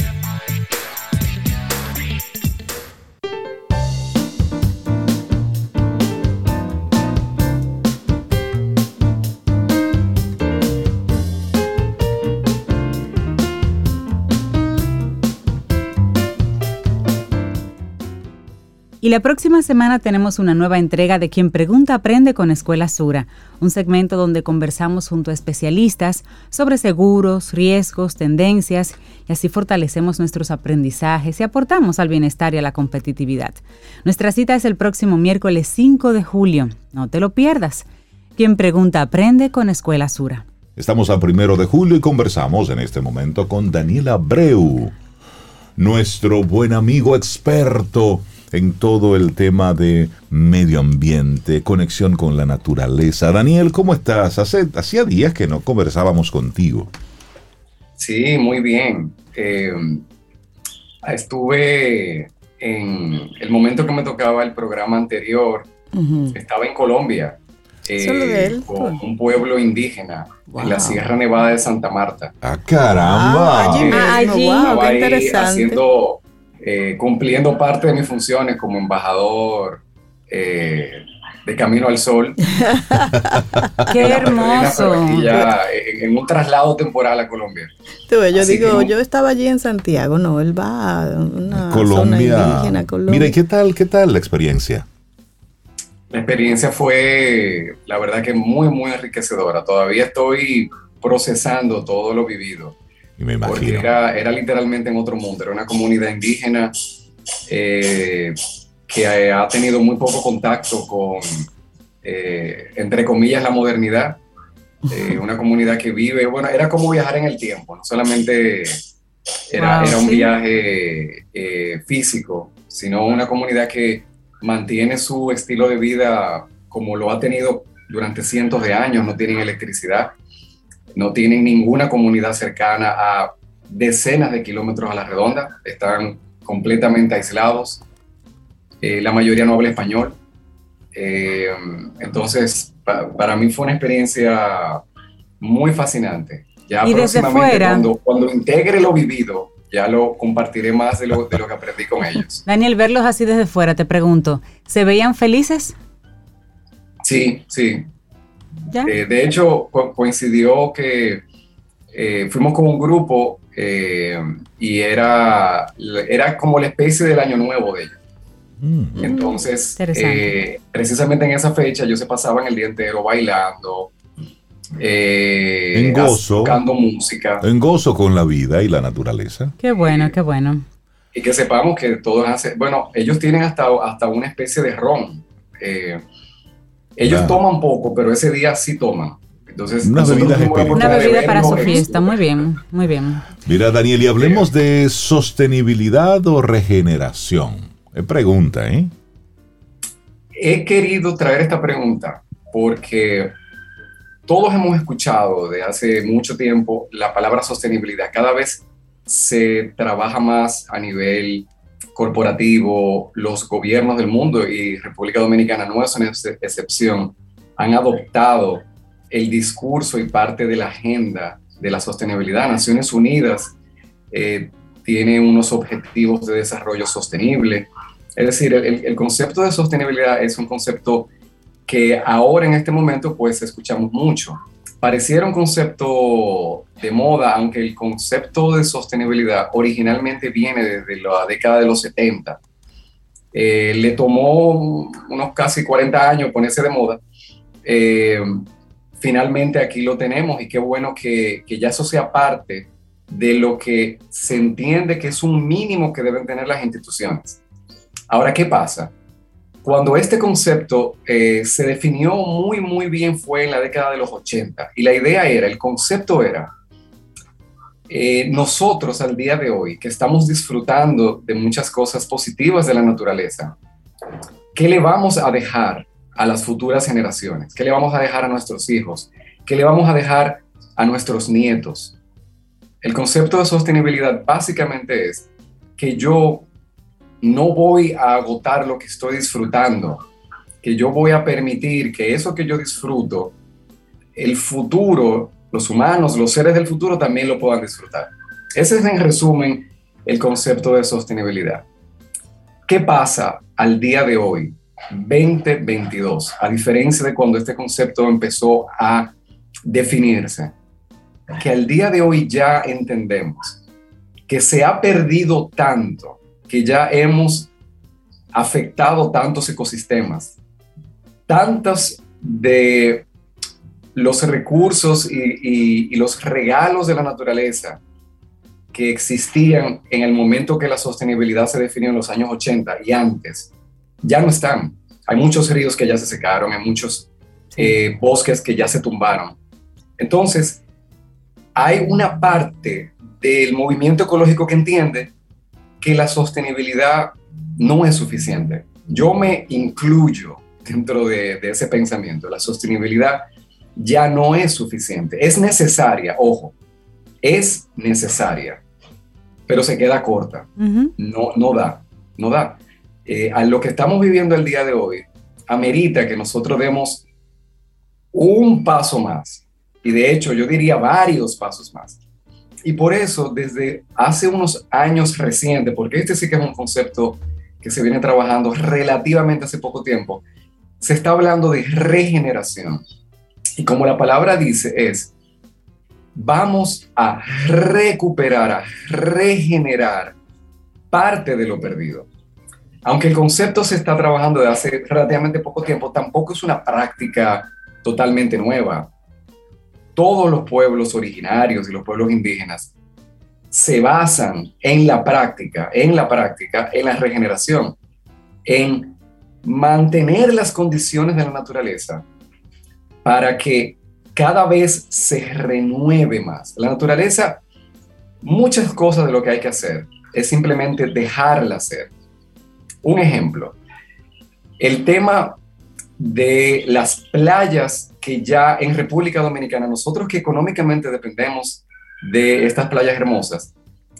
Y la próxima semana tenemos una nueva entrega de Quien Pregunta Aprende con Escuela Sura, un segmento donde conversamos junto a especialistas sobre seguros, riesgos, tendencias y así fortalecemos nuestros aprendizajes y aportamos al bienestar y a la competitividad. Nuestra cita es el próximo miércoles 5 de julio. No te lo pierdas. Quien Pregunta Aprende con Escuela Sura. Estamos a primero de julio y conversamos en este momento con Daniela Breu, nuestro buen amigo experto en todo el tema de medio ambiente, conexión con la naturaleza. Daniel, ¿cómo estás? Hace, hacía días que no conversábamos contigo. Sí, muy bien. Eh, estuve en el momento que me tocaba el programa anterior, estaba en Colombia, eh, con un pueblo indígena en la. Sierra Nevada de Santa Marta. ¡Ah, caramba! Ah, allí mismo, wow, qué interesante. haciendo, eh, cumpliendo parte de mis funciones como embajador eh, de Camino al Sol. ¡Qué hermoso! ya en, en un traslado temporal a Colombia. Tú yo Así digo, que- yo estaba allí en Santiago, no, él va a una zona Colombia. indígena, Colombia. Mira, ¿y qué tal, qué tal la experiencia? La experiencia fue, la verdad que muy, muy enriquecedora. Todavía estoy procesando todo lo vivido, Y me porque era, era literalmente en otro mundo. Era una comunidad indígena eh, que ha tenido muy poco contacto con, eh, entre comillas, la modernidad. Eh, una comunidad que vive, bueno, era como viajar en el tiempo, no solamente era, Wow, era un sí. viaje eh, físico, sino una comunidad que mantiene su estilo de vida como lo ha tenido durante cientos de años, no tienen electricidad, no tienen ninguna comunidad cercana a decenas de kilómetros a la redonda, están completamente aislados, Eh, la mayoría no habla español, Eh, entonces pa- para mí fue una experiencia muy fascinante. Ya Y desde fuera. Cuando, cuando integre lo vivido, ya lo compartiré más de lo, de lo que aprendí con ellos. Daniel, verlos así desde fuera, te pregunto, ¿se veían felices? Sí, sí, ¿Ya? Eh, de hecho, co- coincidió que eh, fuimos con un grupo eh, y era, era como la especie del año nuevo de ellos. Mm. Entonces, eh, precisamente en esa fecha ellos se pasaban el día entero bailando, eh, En gozo. tocando música. En gozo con la vida y la naturaleza. Qué bueno, qué bueno. Y que sepamos que todos hacen, bueno, ellos tienen hasta, hasta una especie de ron. Eh, ellos toman poco, pero ese día sí toman. Entonces. Una oportunidad de bebida para su fiesta, muy bien, muy bien. Mira, Daniel, y hablemos de sostenibilidad o regeneración. Es pregunta, ¿eh? He querido traer esta pregunta porque todos hemos escuchado de hace mucho tiempo la palabra sostenibilidad. Cada vez se trabaja más a nivel corporativo, los gobiernos del mundo y República Dominicana no es una ex- excepción, han adoptado el discurso y parte de la agenda de la sostenibilidad. Naciones Unidas eh, tiene unos objetivos de desarrollo sostenible. Es decir, el concepto de sostenibilidad es un concepto que ahora en este momento pues escuchamos mucho. Pareciera un concepto de moda, aunque el concepto de sostenibilidad originalmente viene desde la década de los 70. Eh, le tomó unos casi 40 años ponerse de moda. Eh, finalmente aquí lo tenemos y qué bueno que, que ya eso sea parte de lo que se entiende que es un mínimo que deben tener las instituciones. Ahora, ¿qué pasa? Cuando este concepto eh, se definió muy, muy bien fue en la década de los 80. Y la idea era, el concepto era, eh, nosotros al día de hoy, que estamos disfrutando de muchas cosas positivas de la naturaleza, ¿qué le vamos a dejar a las futuras generaciones? ¿Qué le vamos a dejar a nuestros hijos? ¿Qué le vamos a dejar a nuestros nietos? El concepto de sostenibilidad básicamente es que yo no voy a agotar lo que estoy disfrutando, que yo voy a permitir que eso que yo disfruto, el futuro, los humanos, los seres del futuro también lo puedan disfrutar. Ese es en resumen el concepto de sostenibilidad. ¿Qué pasa al día de hoy, 2022, a diferencia de cuando este concepto empezó a definirse? Que al día de hoy ya entendemos que se ha perdido tanto que ya hemos afectado tantos ecosistemas, tantos de los recursos y, los regalos de la naturaleza que existían en el momento que la sostenibilidad se definió en los años 80 y antes, ya no están. Hay muchos ríos que ya se secaron, hay muchos eh, bosques que ya se tumbaron. Entonces, hay una parte del movimiento ecológico que entiende que la sostenibilidad no es suficiente. Yo me incluyo dentro de, ese pensamiento. La sostenibilidad ya no es suficiente. Es necesaria, ojo, es necesaria, pero se queda corta. no, no da, no da. Eh, a lo que estamos viviendo el día de hoy, amerita que nosotros demos un paso más. Y de hecho, yo diría varios pasos más y por eso, desde hace unos años recientes, porque este sí que es un concepto que se viene trabajando relativamente hace poco tiempo, se está hablando de regeneración. Y como la palabra dice, es, vamos a recuperar, a regenerar parte de lo perdido. Aunque el concepto se está trabajando de hace relativamente poco tiempo, tampoco es una práctica totalmente nueva todos los pueblos originarios y los pueblos indígenas se basan en la práctica, en la práctica, en la regeneración, en mantener las condiciones de la naturaleza para que cada vez se renueve más. La naturaleza, muchas cosas de lo que hay que hacer es simplemente dejarla ser. Un ejemplo, el tema de las playas que ya en República Dominicana, nosotros que económicamente dependemos de estas playas hermosas,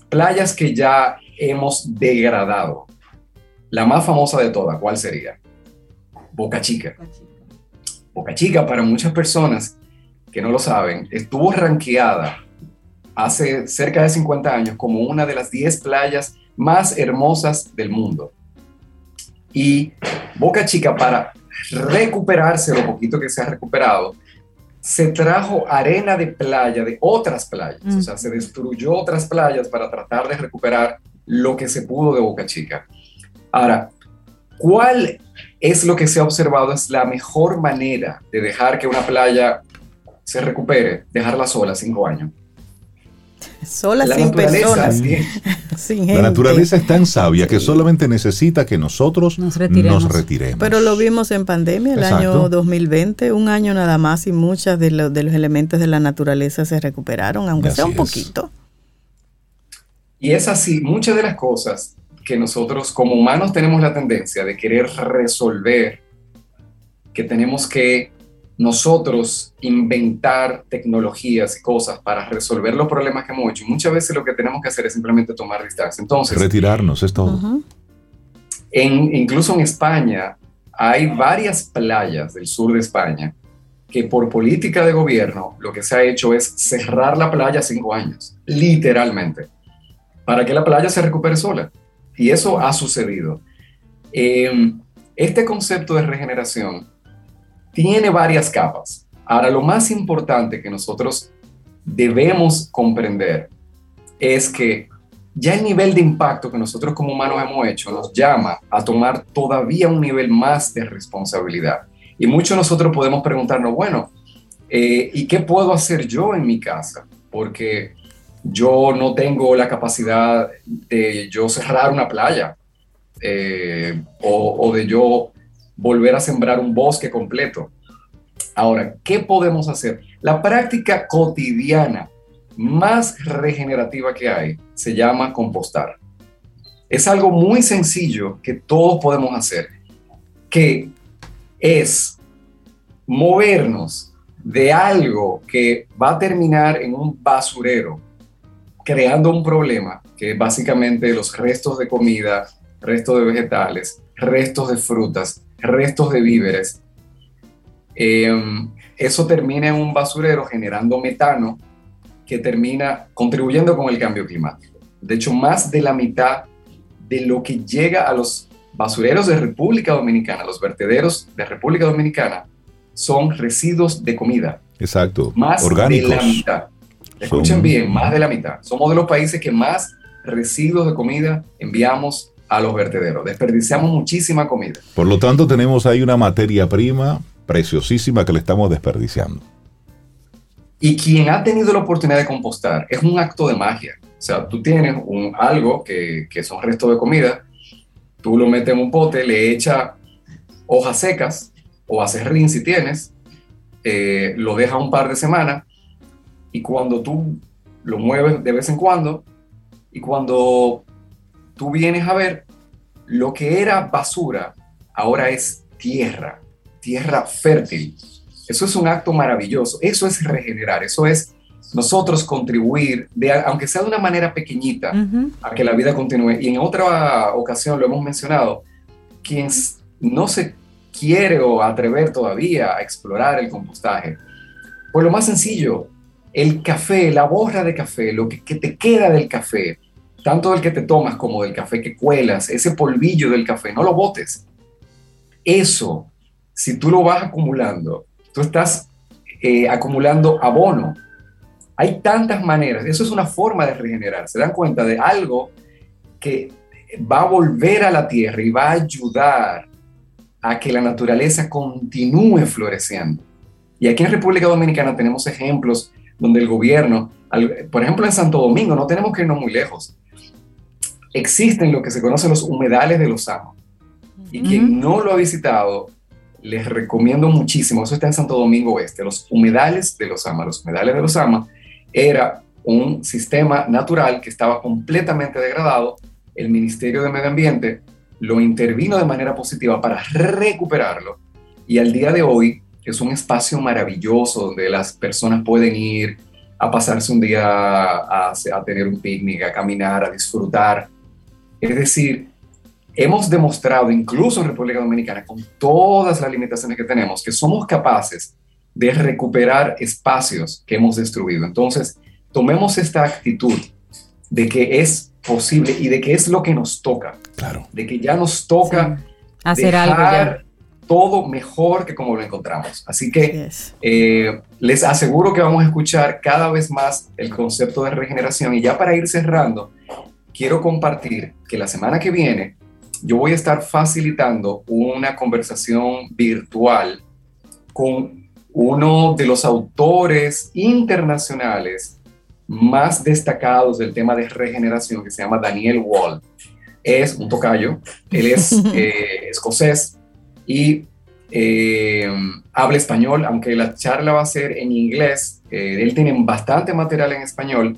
playas que ya hemos degradado. La más famosa de todas, ¿cuál sería? Boca Chica. Boca Chica, para muchas personas que no lo saben, estuvo ranqueada hace cerca de 50 años como una de las 10 playas más hermosas del mundo. Y Boca Chica, para recuperarse lo poquito que se ha recuperado, se trajo arena de playa de otras playas, o sea, se destruyó otras playas para tratar de recuperar lo que se pudo de Boca Chica. Ahora, ¿cuál es lo que se ha observado? Es la mejor manera de dejar que una playa se recupere, dejarla sola cinco años. Sola sin personas. La naturaleza es tan sabia que solamente necesita que nosotros nos retiremos. Pero lo vimos en pandemia el año 2020, un año nada más y muchos de, los elementos de la naturaleza se recuperaron, aunque sea un poquito. Y es así, muchas de las cosas que nosotros como humanos tenemos la tendencia de querer resolver, que tenemos que nosotros inventar tecnologías y cosas para resolver los problemas que hemos hecho. Muchas veces lo que tenemos que hacer es simplemente tomar distancia. Entonces, retirarnos, es todo. en, incluso en España hay varias playas del sur de España que por política de gobierno lo que se ha hecho es cerrar la playa cinco años, literalmente, para que la playa se recupere sola. Y eso ha sucedido. Em, este concepto de regeneración tiene varias capas. Ahora, lo más importante que nosotros debemos comprender es que ya el nivel de impacto que nosotros como humanos hemos hecho nos llama a tomar todavía un nivel más de responsabilidad. Y muchos nosotros podemos preguntarnos, bueno, eh, ¿y qué puedo hacer yo en mi casa? Porque yo no tengo la capacidad de yo cerrar una playa eh, o, o, de yo volver a sembrar un bosque completo. Ahora, ¿qué podemos hacer? La práctica cotidiana más regenerativa que hay se llama compostar. Es algo muy sencillo que todos podemos hacer, que es movernos de algo que va a terminar en un basurero, creando un problema, que básicamente los restos de comida, restos de vegetales, restos de frutas, restos de víveres. Em, eso termina en un basurero generando metano que termina contribuyendo con el cambio climático. De hecho, más de la mitad de lo que llega a los basureros de República Dominicana, los vertederos de República Dominicana, son residuos de comida. Exacto. Más de la mitad. Escuchen bien, más de la mitad. Somos de los países que más residuos de comida enviamos a los vertederos. Desperdiciamos muchísima comida. Por lo tanto, tenemos ahí una materia prima preciosísima que le estamos desperdiciando. Y quien ha tenido la oportunidad de compostar es un acto de magia. O sea, tú tienes un, algo que, que son restos de comida, tú lo metes en un pote, le echas hojas secas o acerrín si tienes, eh, lo dejas un par de semanas y cuando tú lo mueves de vez en cuando y cuando tú vienes a ver, lo que era basura ahora es tierra, tierra fértil. Eso es un acto maravilloso, eso es regenerar, eso es nosotros contribuir, de, aunque sea de una manera pequeñita, a que la vida continúe. Y en otra ocasión lo hemos mencionado, quien no se quiere o atrever todavía a explorar el compostaje, pues lo más sencillo, el café, la borra de café, lo que, que te queda del café, tanto del que te tomas como del café que cuelas, ese polvillo del café, no lo botes. Eso, si tú lo vas acumulando, tú estás eh, acumulando abono hay tantas maneras, eso es una forma de regenerar, se dan cuenta de algo que va a volver a la tierra y va a ayudar a que la naturaleza continúe floreciendo. Y aquí en República Dominicana tenemos ejemplos donde el gobierno, por ejemplo en Santo Domingo, no tenemos que irnos muy lejos, existen lo que se conocen los humedales de los amos. Y quien no lo ha visitado, les recomiendo muchísimo, eso está en Santo Domingo Oeste, los humedales de los amas. Los humedales de los amas era un sistema natural que estaba completamente degradado. El Ministerio de Medio Ambiente lo intervino de manera positiva para recuperarlo y al día de hoy es un espacio maravilloso donde las personas pueden ir a pasarse un día a, a tener un picnic, a caminar, a disfrutar. Es decir, hemos demostrado, incluso en República Dominicana, con todas las limitaciones que tenemos, que somos capaces de recuperar espacios que hemos destruido. Entonces, tomemos esta actitud de que es posible y de que es lo que nos toca. Claro. De que ya nos toca hacer algo todo mejor que como lo encontramos. Así que eh, les aseguro que vamos a escuchar cada vez más el concepto de regeneración. Y ya para ir cerrando, quiero compartir que la semana que viene yo voy a estar facilitando una conversación virtual con uno de los autores internacionales más destacados del tema de regeneración, que se llama Daniel Wall. Es un tocayo, él es eh, escocés y eh, habla español, aunque la charla va a ser en inglés. Eh, él tiene bastante material en español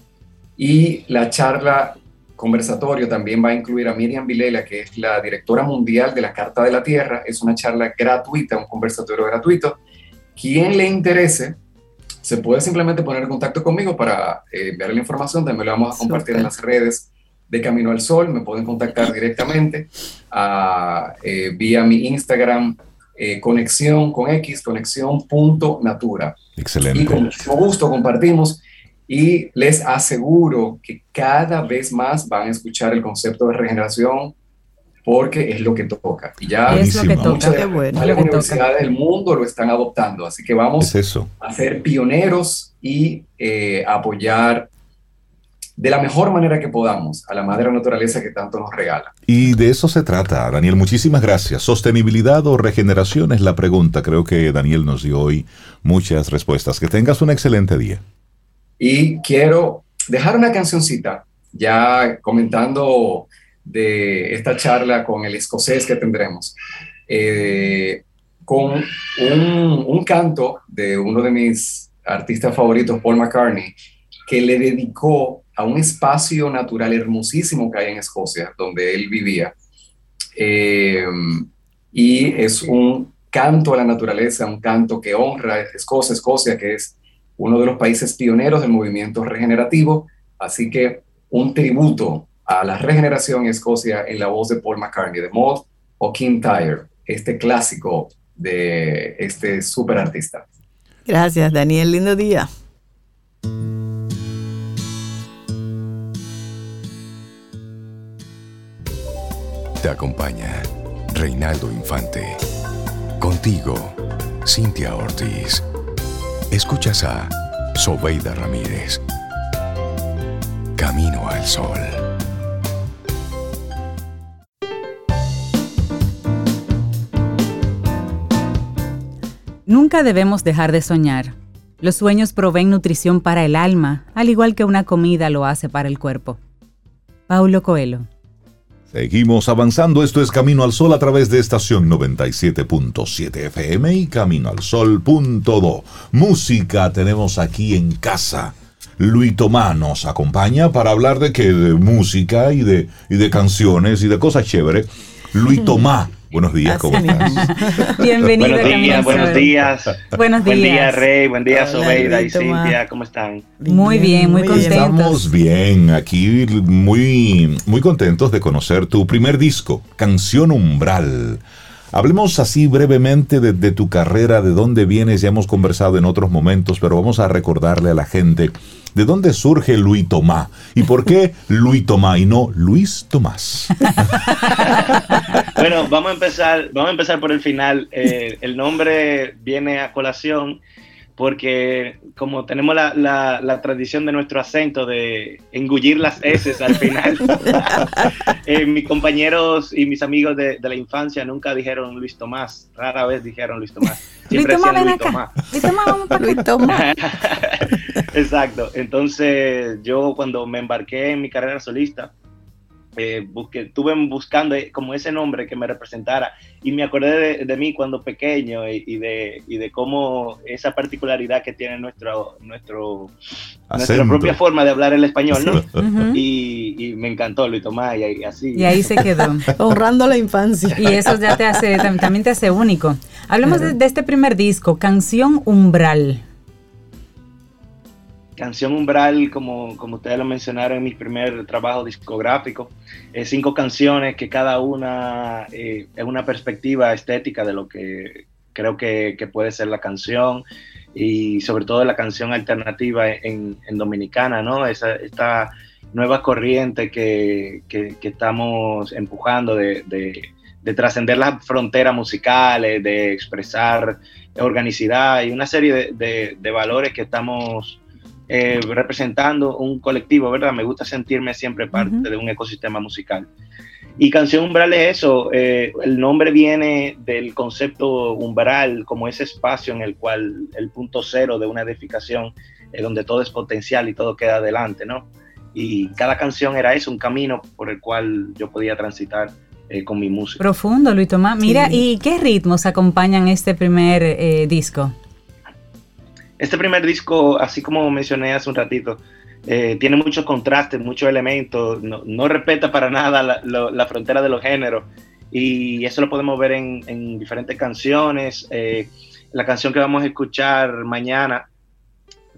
y la charla conversatorio también va a incluir a Miriam Vilela, que es la directora mundial de la Carta de la Tierra. Es una charla gratuita, un conversatorio gratuito quien le interese, se puede simplemente poner en contacto conmigo para eh, enviar la información. También la vamos a compartir en las redes de Camino al Sol. Me pueden contactar directamente a, eh, vía mi Instagram, eh, conexión con X, conexión.natura. Excelente. Y con mucho gusto compartimos y les aseguro que cada vez más van a escuchar el concepto de regeneración porque es lo que toca. Y ya es lo que toca. Muchas las universidades del mundo lo están adoptando, así que vamos a ser pioneros y eh, apoyar de la mejor manera que podamos a la madre naturaleza que tanto nos regala. Y de eso se trata, Daniel. Muchísimas gracias. ¿Sostenibilidad o regeneración es la pregunta? Creo que Daniel nos dio hoy muchas respuestas. Que tengas un excelente día. Y quiero dejar una cancioncita, ya comentando de esta charla con el escocés que tendremos. eh, con un, canto de uno de mis artistas favoritos, Paul McCartney, que le dedicó a un espacio natural hermosísimo que hay en Escocia, donde él vivía. Eh, y es un canto a la naturaleza, un canto que honra Escocia, Escocia, que es uno de los países pioneros del movimiento regenerativo. Así que un tributo a la regeneración en Escocia en la voz de Paul McCartney, de Maud o Tyre, este clásico de este super artista. Gracias, Daniel. Lindo día. Te acompaña Reinaldo Infante. Contigo, Cintia Ortiz. Escuchas a Sobeida Ramírez. Camino al Sol. Nunca debemos dejar de soñar. Los sueños proveen nutrición para el alma, al igual que una comida lo hace para el cuerpo. Paulo Coelho. Seguimos avanzando. Esto es Camino al Sol a través de estación 97.7 FM y Camino al Sol.do. Música tenemos aquí en casa. Luis Tomás nos acompaña para hablar de qué, de música y de, y de canciones y de cosas chéveres. Luis Tomás Buenos días, ¿cómo estás? Bienvenido. Buenos días, buenos días. Buenos días. Buen día, Rey. Buen día, Sobeida y Cintia. ¿Cómo están? Muy bien, muy, contentos. Estamos bien, aquí muy, muy contentos de conocer tu primer disco, Canción Umbral. Hablemos así brevemente de, tu carrera, de dónde vienes, ya hemos conversado en otros momentos, pero vamos a recordarle a la gente de dónde surge Luis Tomás y por qué Luis Tomás y no Luis Tomás. bueno, vamos a empezar, vamos a empezar por el final. Eh, el nombre viene a colación porque como tenemos la, la, tradición de nuestro acento de engullir las S al final, eh, mis compañeros y mis amigos de, la infancia nunca dijeron Luis Tomás, rara vez dijeron Luis Tomás. Siempre Luis Tomás, Luis Tomás. Luis Tomás, vamos para Luis Tomás. Exacto, entonces yo cuando me embarqué en mi carrera solista, eh, busqué, estuve buscando como ese nombre que me representara y me acordé de, mí cuando pequeño y, de, y de cómo esa particularidad que tiene nuestro, nuestro, nuestra propia forma de hablar el español, ¿no? y, me encantó Luis Tomás y, así. Y ahí se quedó. Honrando la infancia. Y eso ya te hace, también te hace único. Hablemos de este primer disco, Canción Umbral. Canción Umbral, como, como ustedes lo mencionaron en mi primer trabajo discográfico, es cinco canciones que cada una eh, es una perspectiva estética de lo que creo que, puede ser la canción y sobre todo la canción alternativa en, Dominicana, ¿no? Esa, esta nueva corriente que, estamos empujando de, trascender las fronteras musicales, de expresar organicidad y una serie de valores que estamos eh, representando un colectivo, ¿verdad? Me gusta sentirme siempre parte de un ecosistema musical. Y Canción Umbral es eso, eh, el nombre viene del concepto umbral como ese espacio en el cual el punto cero de una edificación, es donde todo es potencial y todo queda adelante, ¿no? Y cada canción era eso, un camino por el cual yo podía transitar eh, con mi música. Profundo, Luis Tomás. Mira, ¿y qué ritmos acompañan este primer disco? Este primer disco, así como mencioné hace un ratito, eh, tiene muchos contrastes, muchos elementos, no, respeta para nada la, frontera de los géneros y eso lo podemos ver en, diferentes canciones. Eh, la canción que vamos a escuchar mañana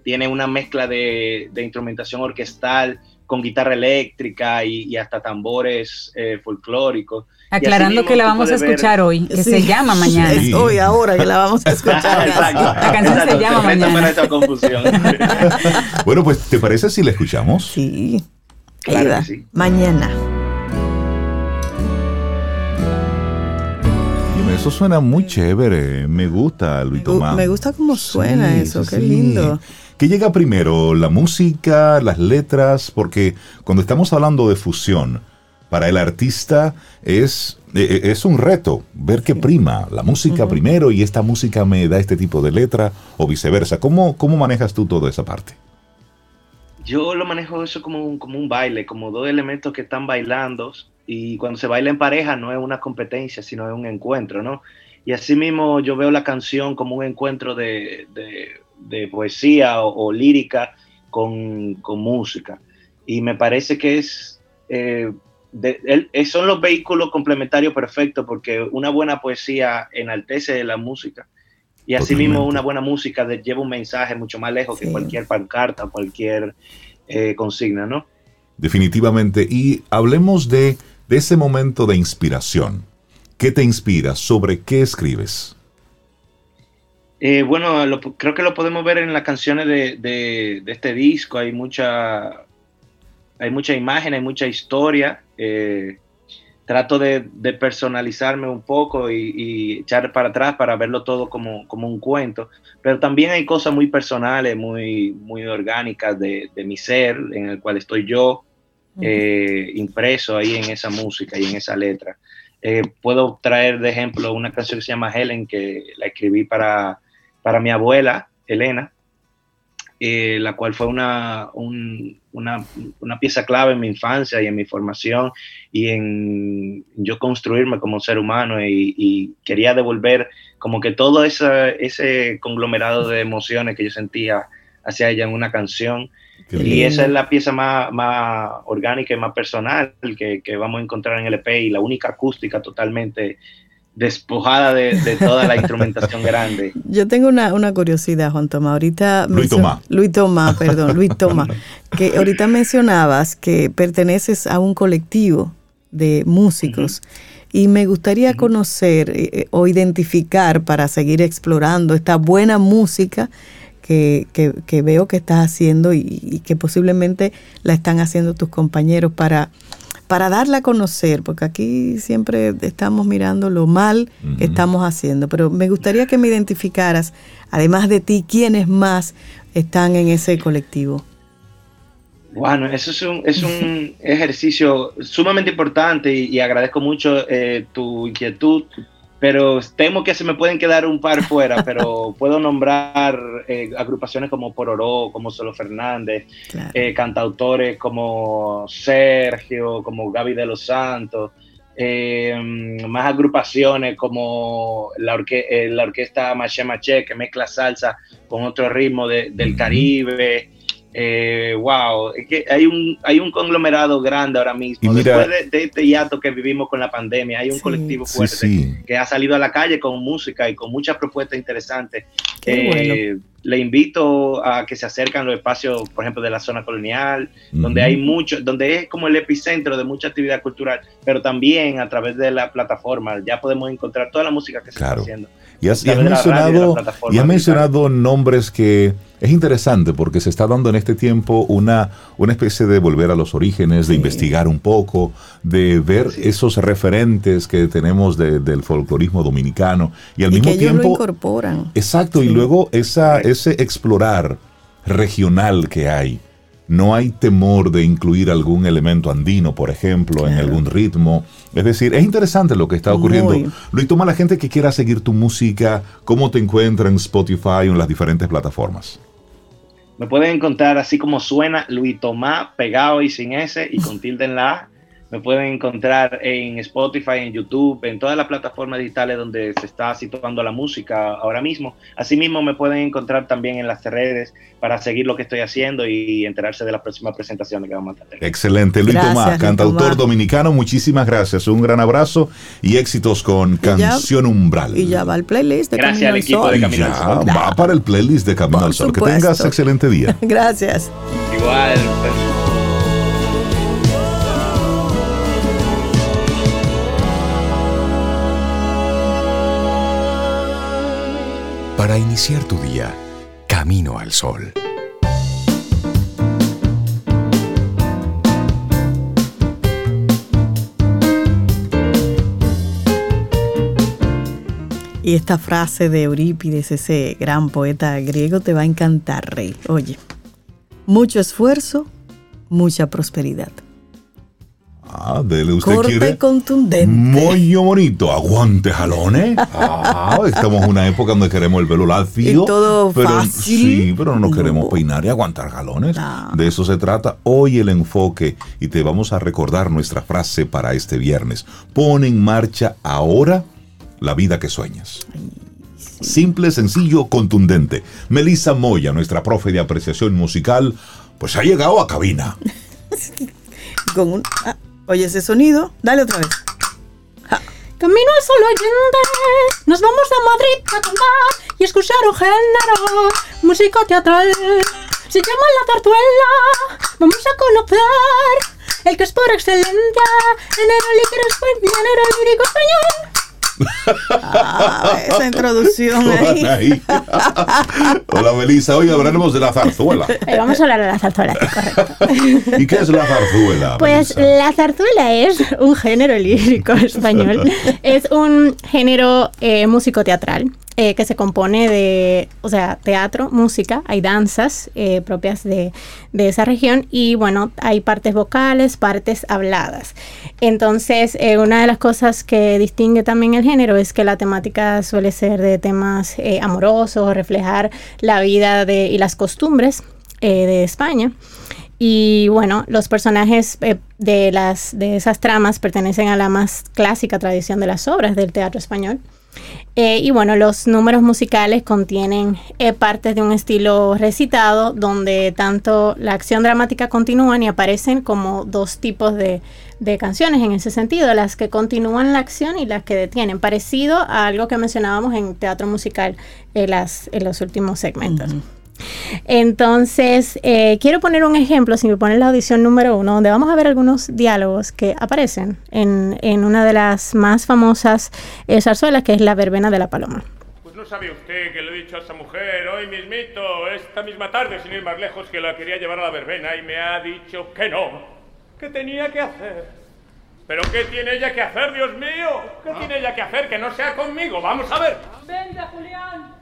tiene una mezcla de, instrumentación orquestal con guitarra eléctrica y, hasta tambores eh, folclóricos. Aclarando que la vamos a escuchar hoy, que se llama mañana. Es hoy, ahora que la vamos a escuchar. La canción se llama mañana. esta confusión. bueno, pues, ¿te parece si la escuchamos? Sí. Claro sí. Mañana. Eso suena muy chévere. Me gusta, Luis Tomás. Me gusta cómo suena eso. Qué lindo. ¿Qué llega primero? ¿La música, las letras? Porque cuando estamos hablando de fusión, para el artista es, e, e, es un reto ver qué prima, la música primero y esta música me da este tipo de letra o viceversa. ¿Cómo, cómo manejas tú toda esa parte? Yo lo manejo eso como un, como un baile, como dos elementos que están bailando y cuando se baila en pareja no es una competencia, sino es un encuentro, ¿no? Y así mismo yo veo la canción como un encuentro de, de, poesía o, lírica con, con, música. Y me parece que es, eh, son los vehículos complementarios perfectos porque una buena poesía enaltece la música. Y asimismo una buena música lleva un mensaje mucho más lejos que cualquier pancarta, cualquier eh, consigna, ¿no? Definitivamente. Y hablemos de, de ese momento de inspiración. ¿Qué te inspira? ¿Sobre qué escribes? Eh, bueno, creo que lo podemos ver en las canciones de, este disco. Hay mucha, hay mucha imagen, hay mucha historia. Eh, trato de, personalizarme un poco y, echar para atrás para verlo todo como, un cuento. Pero también hay cosas muy personales, muy, muy orgánicas de, mi ser, en el cual estoy yo eh, impreso ahí en esa música y en esa letra. Eh, puedo traer de ejemplo una canción que se llama Helen, que la escribí para, para mi abuela, Elena, eh, la cual fue una, una, una, pieza clave en mi infancia y en mi formación y en yo construirme como ser humano y, quería devolver como que todo ese, ese conglomerado de emociones que yo sentía hacia ella en una canción. Y esa es la pieza más, más orgánica y más personal que, que, vamos a encontrar en el EP y la única acústica totalmente despojada de, toda la instrumentación grande. Yo tengo una, una, curiosidad, Juan Tomás. Ahorita Luis Tomás. Luis Tomás, perdón, Luis Tomás. que ahorita mencionabas que perteneces a un colectivo de músicos. Y me gustaría conocer eh, eh, o identificar para seguir explorando esta buena música que, veo que estás haciendo y, que posiblemente la están haciendo tus compañeros para, para darla a conocer, porque aquí siempre estamos mirando lo mal que estamos haciendo, pero me gustaría que me identificaras, además de ti, quiénes más están en ese colectivo. Bueno, eso es un, es un ejercicio sumamente importante y, agradezco mucho eh, tu inquietud pero temo que se me pueden quedar un par fuera, pero puedo nombrar eh, agrupaciones como Pororó, como Solo Fernández, eh, cantautores como Sergio, como Gaby de los Santos, eh, más agrupaciones como la, la orquesta Maché Maché, que mezcla salsa con otro ritmo del Caribe eh, wow, es que hay un, hay un conglomerado grande ahora mismo. Después de, este hiato que vivimos con la pandemia, hay un colectivo fuerte que ha salido a la calle con música y con muchas propuestas interesantes. Eh, le invito a que se acerquen a los espacios, por ejemplo, de la zona colonial, donde hay mucho, donde es como el epicentro de mucha actividad cultural, pero también a través de la plataforma ya podemos encontrar toda la música que se está haciendo. Y has, mencionado, y mencionado nombres que es interesante porque se está dando en este tiempo una, una especie de volver a los orígenes, de investigar un poco, de ver esos referentes que tenemos del folclorismo dominicano. Y al mismo tiempo... Lo incorporan. Exacto, y luego esa, ese explorar regional que hay. No hay temor de incluir algún elemento andino, por ejemplo, en algún ritmo. Es decir, es interesante lo que está ocurriendo. Luis, toma la gente que quiera seguir tu música, ¿cómo te encuentra en Spotify o en las diferentes plataformas? Me pueden encontrar así como suena Luis Tomás, pegado y sin S y con tilde en la A me pueden encontrar en Spotify, en YouTube, en todas las plataformas digitales donde se está situando la música ahora mismo. Asimismo, me pueden encontrar también en las redes para seguir lo que estoy haciendo y enterarse de las próximas presentaciones que vamos a tener. Excelente. Luis Tomás, cantautor dominicano, muchísimas gracias. Un gran abrazo y éxitos con Canción Umbral. Y ya va el playlist de Camino al equipo de Camino al Sol. Va para el playlist de Camino al Sol. Que tengas excelente día. gracias. Igual. Para iniciar tu día camino al sol. Y esta frase de Eurípides, ese gran poeta griego, te va a encantar, Rey. Oye, mucho esfuerzo, mucha prosperidad. Ah, dele usted quiere. y contundente. Muy bonito, aguante jalones. Ah, estamos en una época donde queremos el pelo lacio. Y todo pero, fácil. Sí, pero no nos No. queremos peinar y aguantar jalones. De eso se trata hoy el enfoque y te vamos a recordar nuestra frase para este viernes. Pon en marcha ahora la vida que sueñas. Simple, sencillo, contundente. Melissa Moya, nuestra profe de apreciación musical, pues ha llegado a cabina. Con un, ah, oye ese sonido, dale otra vez. Camino al sol oyente, nos vamos a Madrid a cantar y escuchar un género, música teatral. Se llama la zarzuela, vamos a conocer el que es por excelencia, género lírico español, español. Ah, esa introducción ahí. Ahí. Hola Melissa, hoy hablaremos de la zarzuela. Eh, vamos a hablar de la zarzuela, sí, correcto. ¿Y qué es la zarzuela? Pues Melissa? la zarzuela es un género lírico español. Es un género eh, músico teatral eh, que se compone de, o sea, teatro, música, hay danzas eh, propias de, de esa región y bueno, hay partes vocales, partes habladas. Entonces, eh, una de las cosas que distingue también el género es que la temática suele ser de temas eh, amorosos, reflejar la vida de, y las costumbres eh, de España. Y bueno, los personajes eh, de, las, de esas tramas pertenecen a la más clásica tradición de las obras del teatro español. Eh, y bueno, los números musicales contienen eh, partes de un estilo recitado donde tanto la acción dramática continúan y aparecen como dos tipos de, de canciones en ese sentido, las que continúan la acción y las que detienen, parecido a algo que mencionábamos en teatro musical en, las, en los últimos segmentos. Entonces, eh, quiero poner un ejemplo, si me ponen la audición número uno, donde vamos a ver algunos diálogos que aparecen en, en una de las más famosas eh, zarzuelas, que es La Verbena de la Paloma. Pues no sabe usted que le he dicho a esa mujer hoy mismito, esta misma tarde, sin ir más lejos, que la quería llevar a la verbena y me ha dicho que no. ¿Qué tenía que hacer? ¿Pero qué tiene ella que hacer, Dios mío? ¿Qué tiene ella que hacer que no sea conmigo? Vamos a ver. Venga, Julián,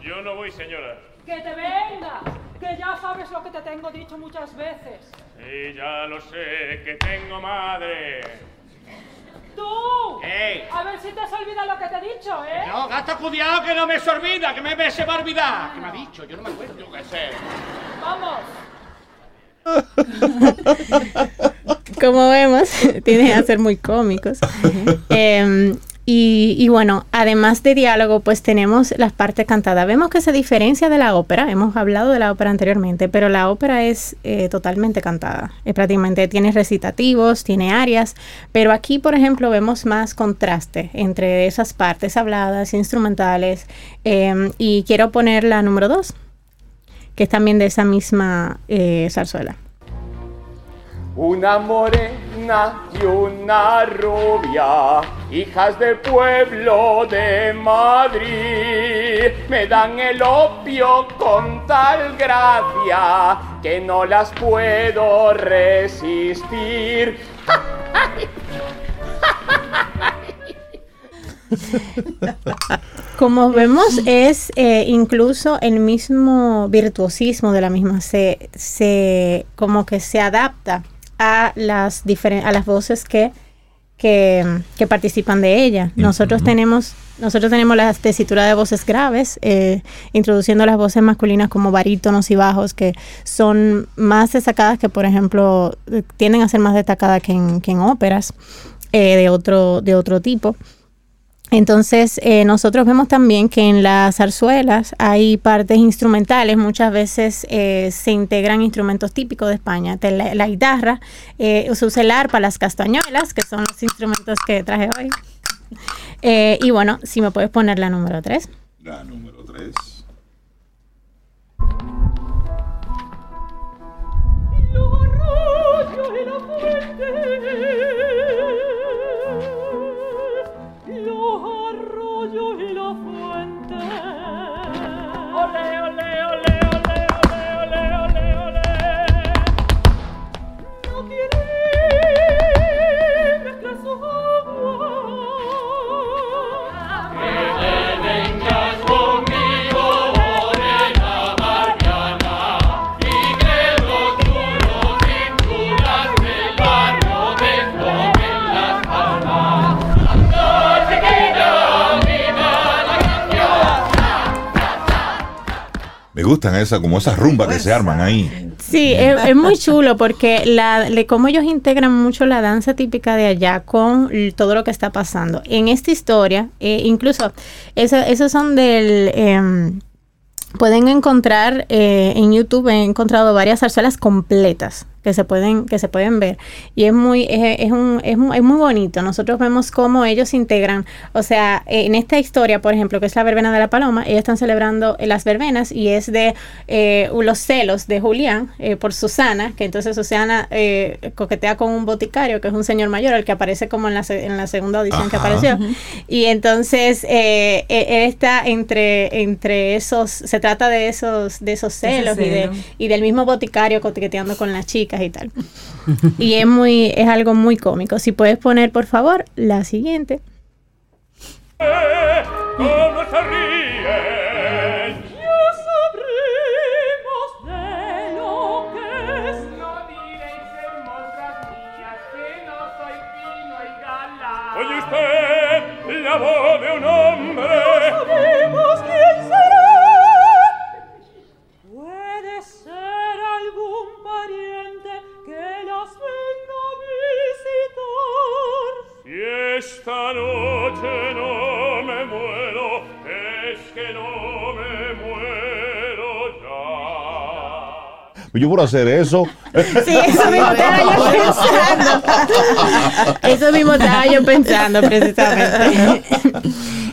Yo no voy, señora. Que te venga, que ya sabes lo que te tengo dicho muchas veces. Sí, ya lo sé, que tengo madre. ¡Tú! ¡Ey! A ver si te has olvidado lo que te he dicho, ¿eh? No, gata, cuidado que no me se olvida, que me, me se va a olvidar. ¿Qué me ha dicho? Yo no me acuerdo, yo qué sé. Vamos. Como vemos, tienen a ser muy cómicos. Em, y, y bueno, además de diálogo, pues tenemos las partes cantadas. Vemos que se diferencia de la ópera. Hemos hablado de la ópera anteriormente, pero la ópera es eh, totalmente cantada. Es prácticamente tiene recitativos, tiene arias, pero aquí, por ejemplo, vemos más contraste entre esas partes habladas, instrumentales. em, y quiero poner la número dos, que es también de esa misma eh, zarzuela. Y una rubia, hijas del pueblo de Madrid, me dan el opio con tal gracia que no las puedo resistir. Como vemos, es eh, incluso el mismo virtuosismo de la misma, se, se como que se adapta a las a las voces que, que, que participan de ella. Nosotros tenemos, nosotros tenemos la tesitura de voces graves, eh, introduciendo las voces masculinas como barítonos y bajos, que son más destacadas que, por ejemplo, eh, tienden a ser más destacadas que en, que en óperas eh, de otro, de otro tipo. Entonces, eh, nosotros vemos también que en las zarzuelas hay partes instrumentales, muchas veces eh, se integran instrumentos típicos de España, la guitarra, eh, se usa el arpa, las castañuelas, que son los instrumentos que traje hoy. Eh, y bueno, si me puedes poner la número 3. La número gustan esas, como esas rumbas que se arman ahí. Sí, es, muy chulo porque la, le, como ellos integran mucho la danza típica de allá con todo lo que está pasando. En esta historia, eh, incluso eso- esos son del... em, pueden encontrar eh, en YouTube, he encontrado varias zarzuelas completas que se pueden que se pueden ver. Y es muy es, es un, es, es muy bonito. Nosotros vemos cómo ellos integran. O sea en esta historia por ejemplo que es la verbena de la paloma ellos están celebrando eh, las verbenas y es de eh, los celos de Julián eh, por Susana que entonces Susana eh, coquetea con un boticario que es un señor mayor el que aparece como en la, en la segunda audición que Ajá. apareció. Ujú. y entonces eh, eh, él está entre, entre esos, se trata de esos, de esos celos y, de, y del mismo boticario coqueteando con las y tal. y es muy, es algo muy cómico. Si puedes poner, por favor, la siguiente. ¿Cómo se ríen? Ya sabremos de lo que es. No diréis, hermosas mías, que no soy fino y galán. Oye usted la voz de un hombre. Pariente que las venga a visitar. Si esta noche no me muero, es que no me muero ya. Yo por hacer eso. Sí, eso mismo estaba yo pensando. Eso mismo estaba yo pensando precisamente.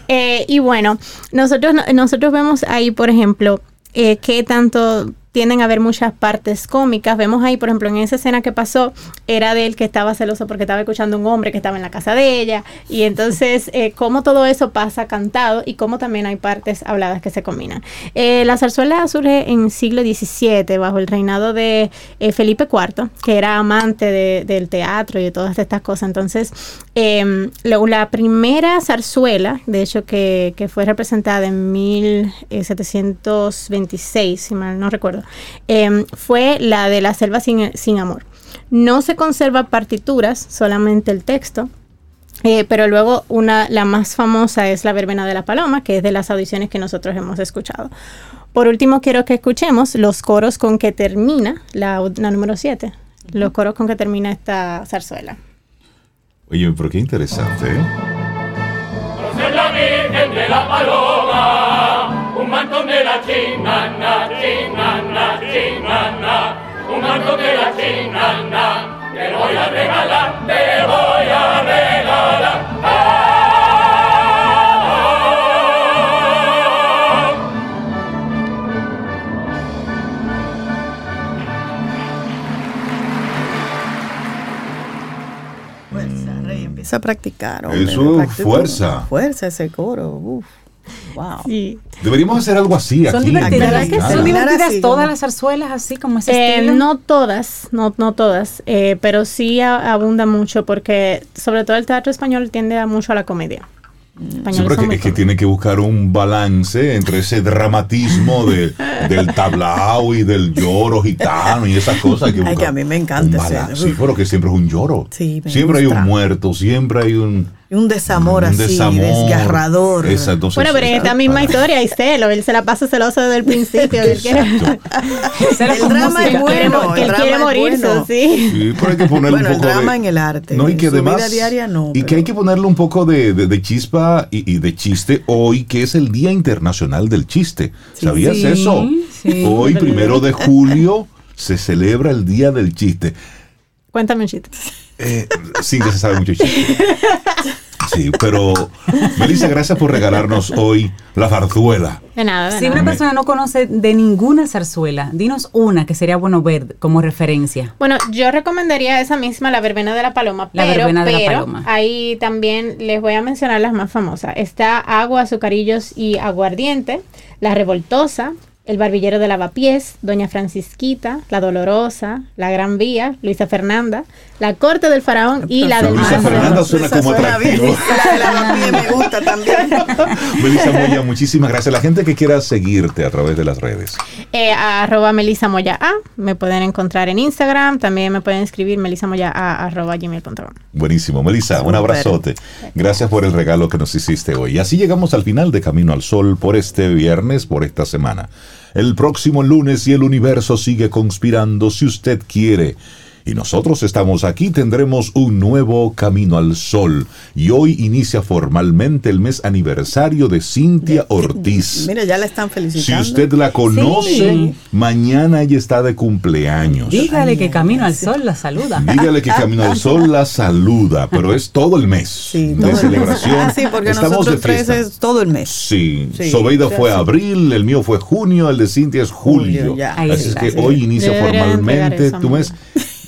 Eh, y bueno, nosotros, nosotros vemos ahí, por ejemplo, eh, que tanto tienden a haber muchas partes cómicas. Vemos ahí, por ejemplo, en esa escena que pasó, era de él que estaba celoso porque estaba escuchando a un hombre que estaba en la casa de ella. Y entonces, eh, cómo todo eso pasa cantado y cómo también hay partes habladas que se combinan. Eh, la zarzuela surge en siglo XVII, bajo el reinado de eh, Felipe IV, que era amante de- del teatro y de todas estas cosas. Entonces, eh, lo- la primera zarzuela, de hecho, que, que fue representada en 1726, si mal no recuerdo, eh, fue la de La Selva sin, sin Amor. No se conserva partituras, solamente el texto. Eh, pero luego una, la más famosa es la verbena de la paloma, que es de las audiciones que nosotros hemos escuchado. Por último, quiero que escuchemos los coros con que termina la, la número 7, los coros con que termina esta zarzuela. Oye, pero qué interesante, ¿eh? La Virgen de la Paloma, un mantón de la chinana, chinana, chinana, un mantón de la chinana, te voy a regalar, te voy a regalar. Fuerza, Rey, empieza a practicar. hombre, Eso, practica- fuerza. Fuerza ese coro. Uf. Wow. Deberíamos hacer algo así Son aquí. divertidas, en ¿verdad que son divertidas así, todas como- las zarzuelas así como ese Eh, estilo? no todas, no, no todas, eh, pero sí a- abunda mucho porque sobre todo el teatro español tiende a mucho a la comedia. Sí, pero son que, es que tiene que buscar un balance entre ese dramatismo de- del tablao y del lloro gitano y esas cosas. Hay que, Ay, que a mí me encanta ese- balance. Sí, pero que siempre es un lloro. Sí, me siempre hay gusta. un muerto, siempre hay un, un desamor un así, desamor. desgarrador. Exacto, Bueno, pero en esta misma para- historia hay celo, él se la pasa celoso desde el principio. él quiere, El drama es bueno. el él drama quiere morirse, bueno. sí. Sí, pero hay que ponerle Bueno, un el poco drama de, en el arte. No, y que en su además. vida diaria no. y que hay que ponerle un poco de, de- de chispa y, y de chiste hoy, que es el Día Internacional del Chiste. ¿Sabías Sí, eso? sí. hoy, primero de julio, se celebra el Día del Chiste. Cuéntame un chiste. Eh, sí, que se sabe mucho chiste. Sí, pero Melissa, gracias por regalarnos hoy la zarzuela. De nada, de Si nada. una persona no conoce de ninguna zarzuela, dinos una que sería bueno ver como referencia. Bueno, yo recomendaría esa misma, la verbena de la paloma, La pero, verbena de la paloma. ahí también les voy a mencionar las más famosas. Está agua, azucarillos y aguardiente, la revoltosa, el barbillero de lavapiés, doña Francisquita, la dolorosa, la gran vía, Luisa Fernanda, la corte del faraón y la del Luisa. Fernanda suena como suena atractivo. La de la me gusta también. Melissa Moya, muchísimas gracias. La gente que quiera seguirte a través de las redes. Eh, arroba Melissa Moya A, me pueden encontrar en Instagram, también me pueden escribir melisamoya a arroba gmail.com. Buenísimo. Melissa, un abrazote. Gracias por el regalo que nos hiciste hoy. Y así llegamos al final de Camino al Sol por este viernes, por esta semana. el próximo lunes y el universo sigue conspirando si usted quiere. Y nosotros estamos aquí, tendremos un nuevo Camino al Sol. Y hoy inicia formalmente el mes aniversario de Cintia Ortiz. Mira, ya la están Si felicitando. usted la conoce, Sí. mañana ella está de cumpleaños. Dígale que Camino al Sol la saluda. Dígale que Camino al Sol la saluda, pero es todo el mes de celebración. Ah, sí, porque Estamos nosotros de tres fiesta. es todo el mes. Sí, Sí, Sobeida fue sí. abril, el mío fue junio, el de Cintia es julio. Julio, ya. Ahí Así es que sí. hoy inicia formalmente tu mes.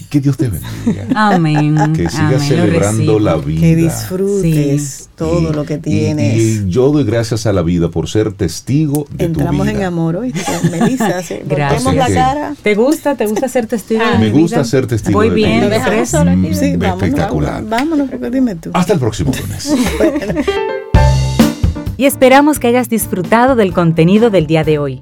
Que Dios te bendiga. Amén. Que sigas Amén, celebrando la vida. Que disfrutes todo Y- lo que tienes. Y, yo doy gracias a la vida por ser testigo de Entramos tu en vida. amor hoy. Melissa, sí, Gracias. la cara. ¿Te gusta? ¿Te gusta ser testigo de Me mi gusta vida? ser testigo Voy de tu bien, vida. ¿te crees? Mm, Sí, vámonos, espectacular. vámonos, vámonos, porque dime tú. Hasta el próximo lunes. Y esperamos que hayas disfrutado del contenido del día de hoy.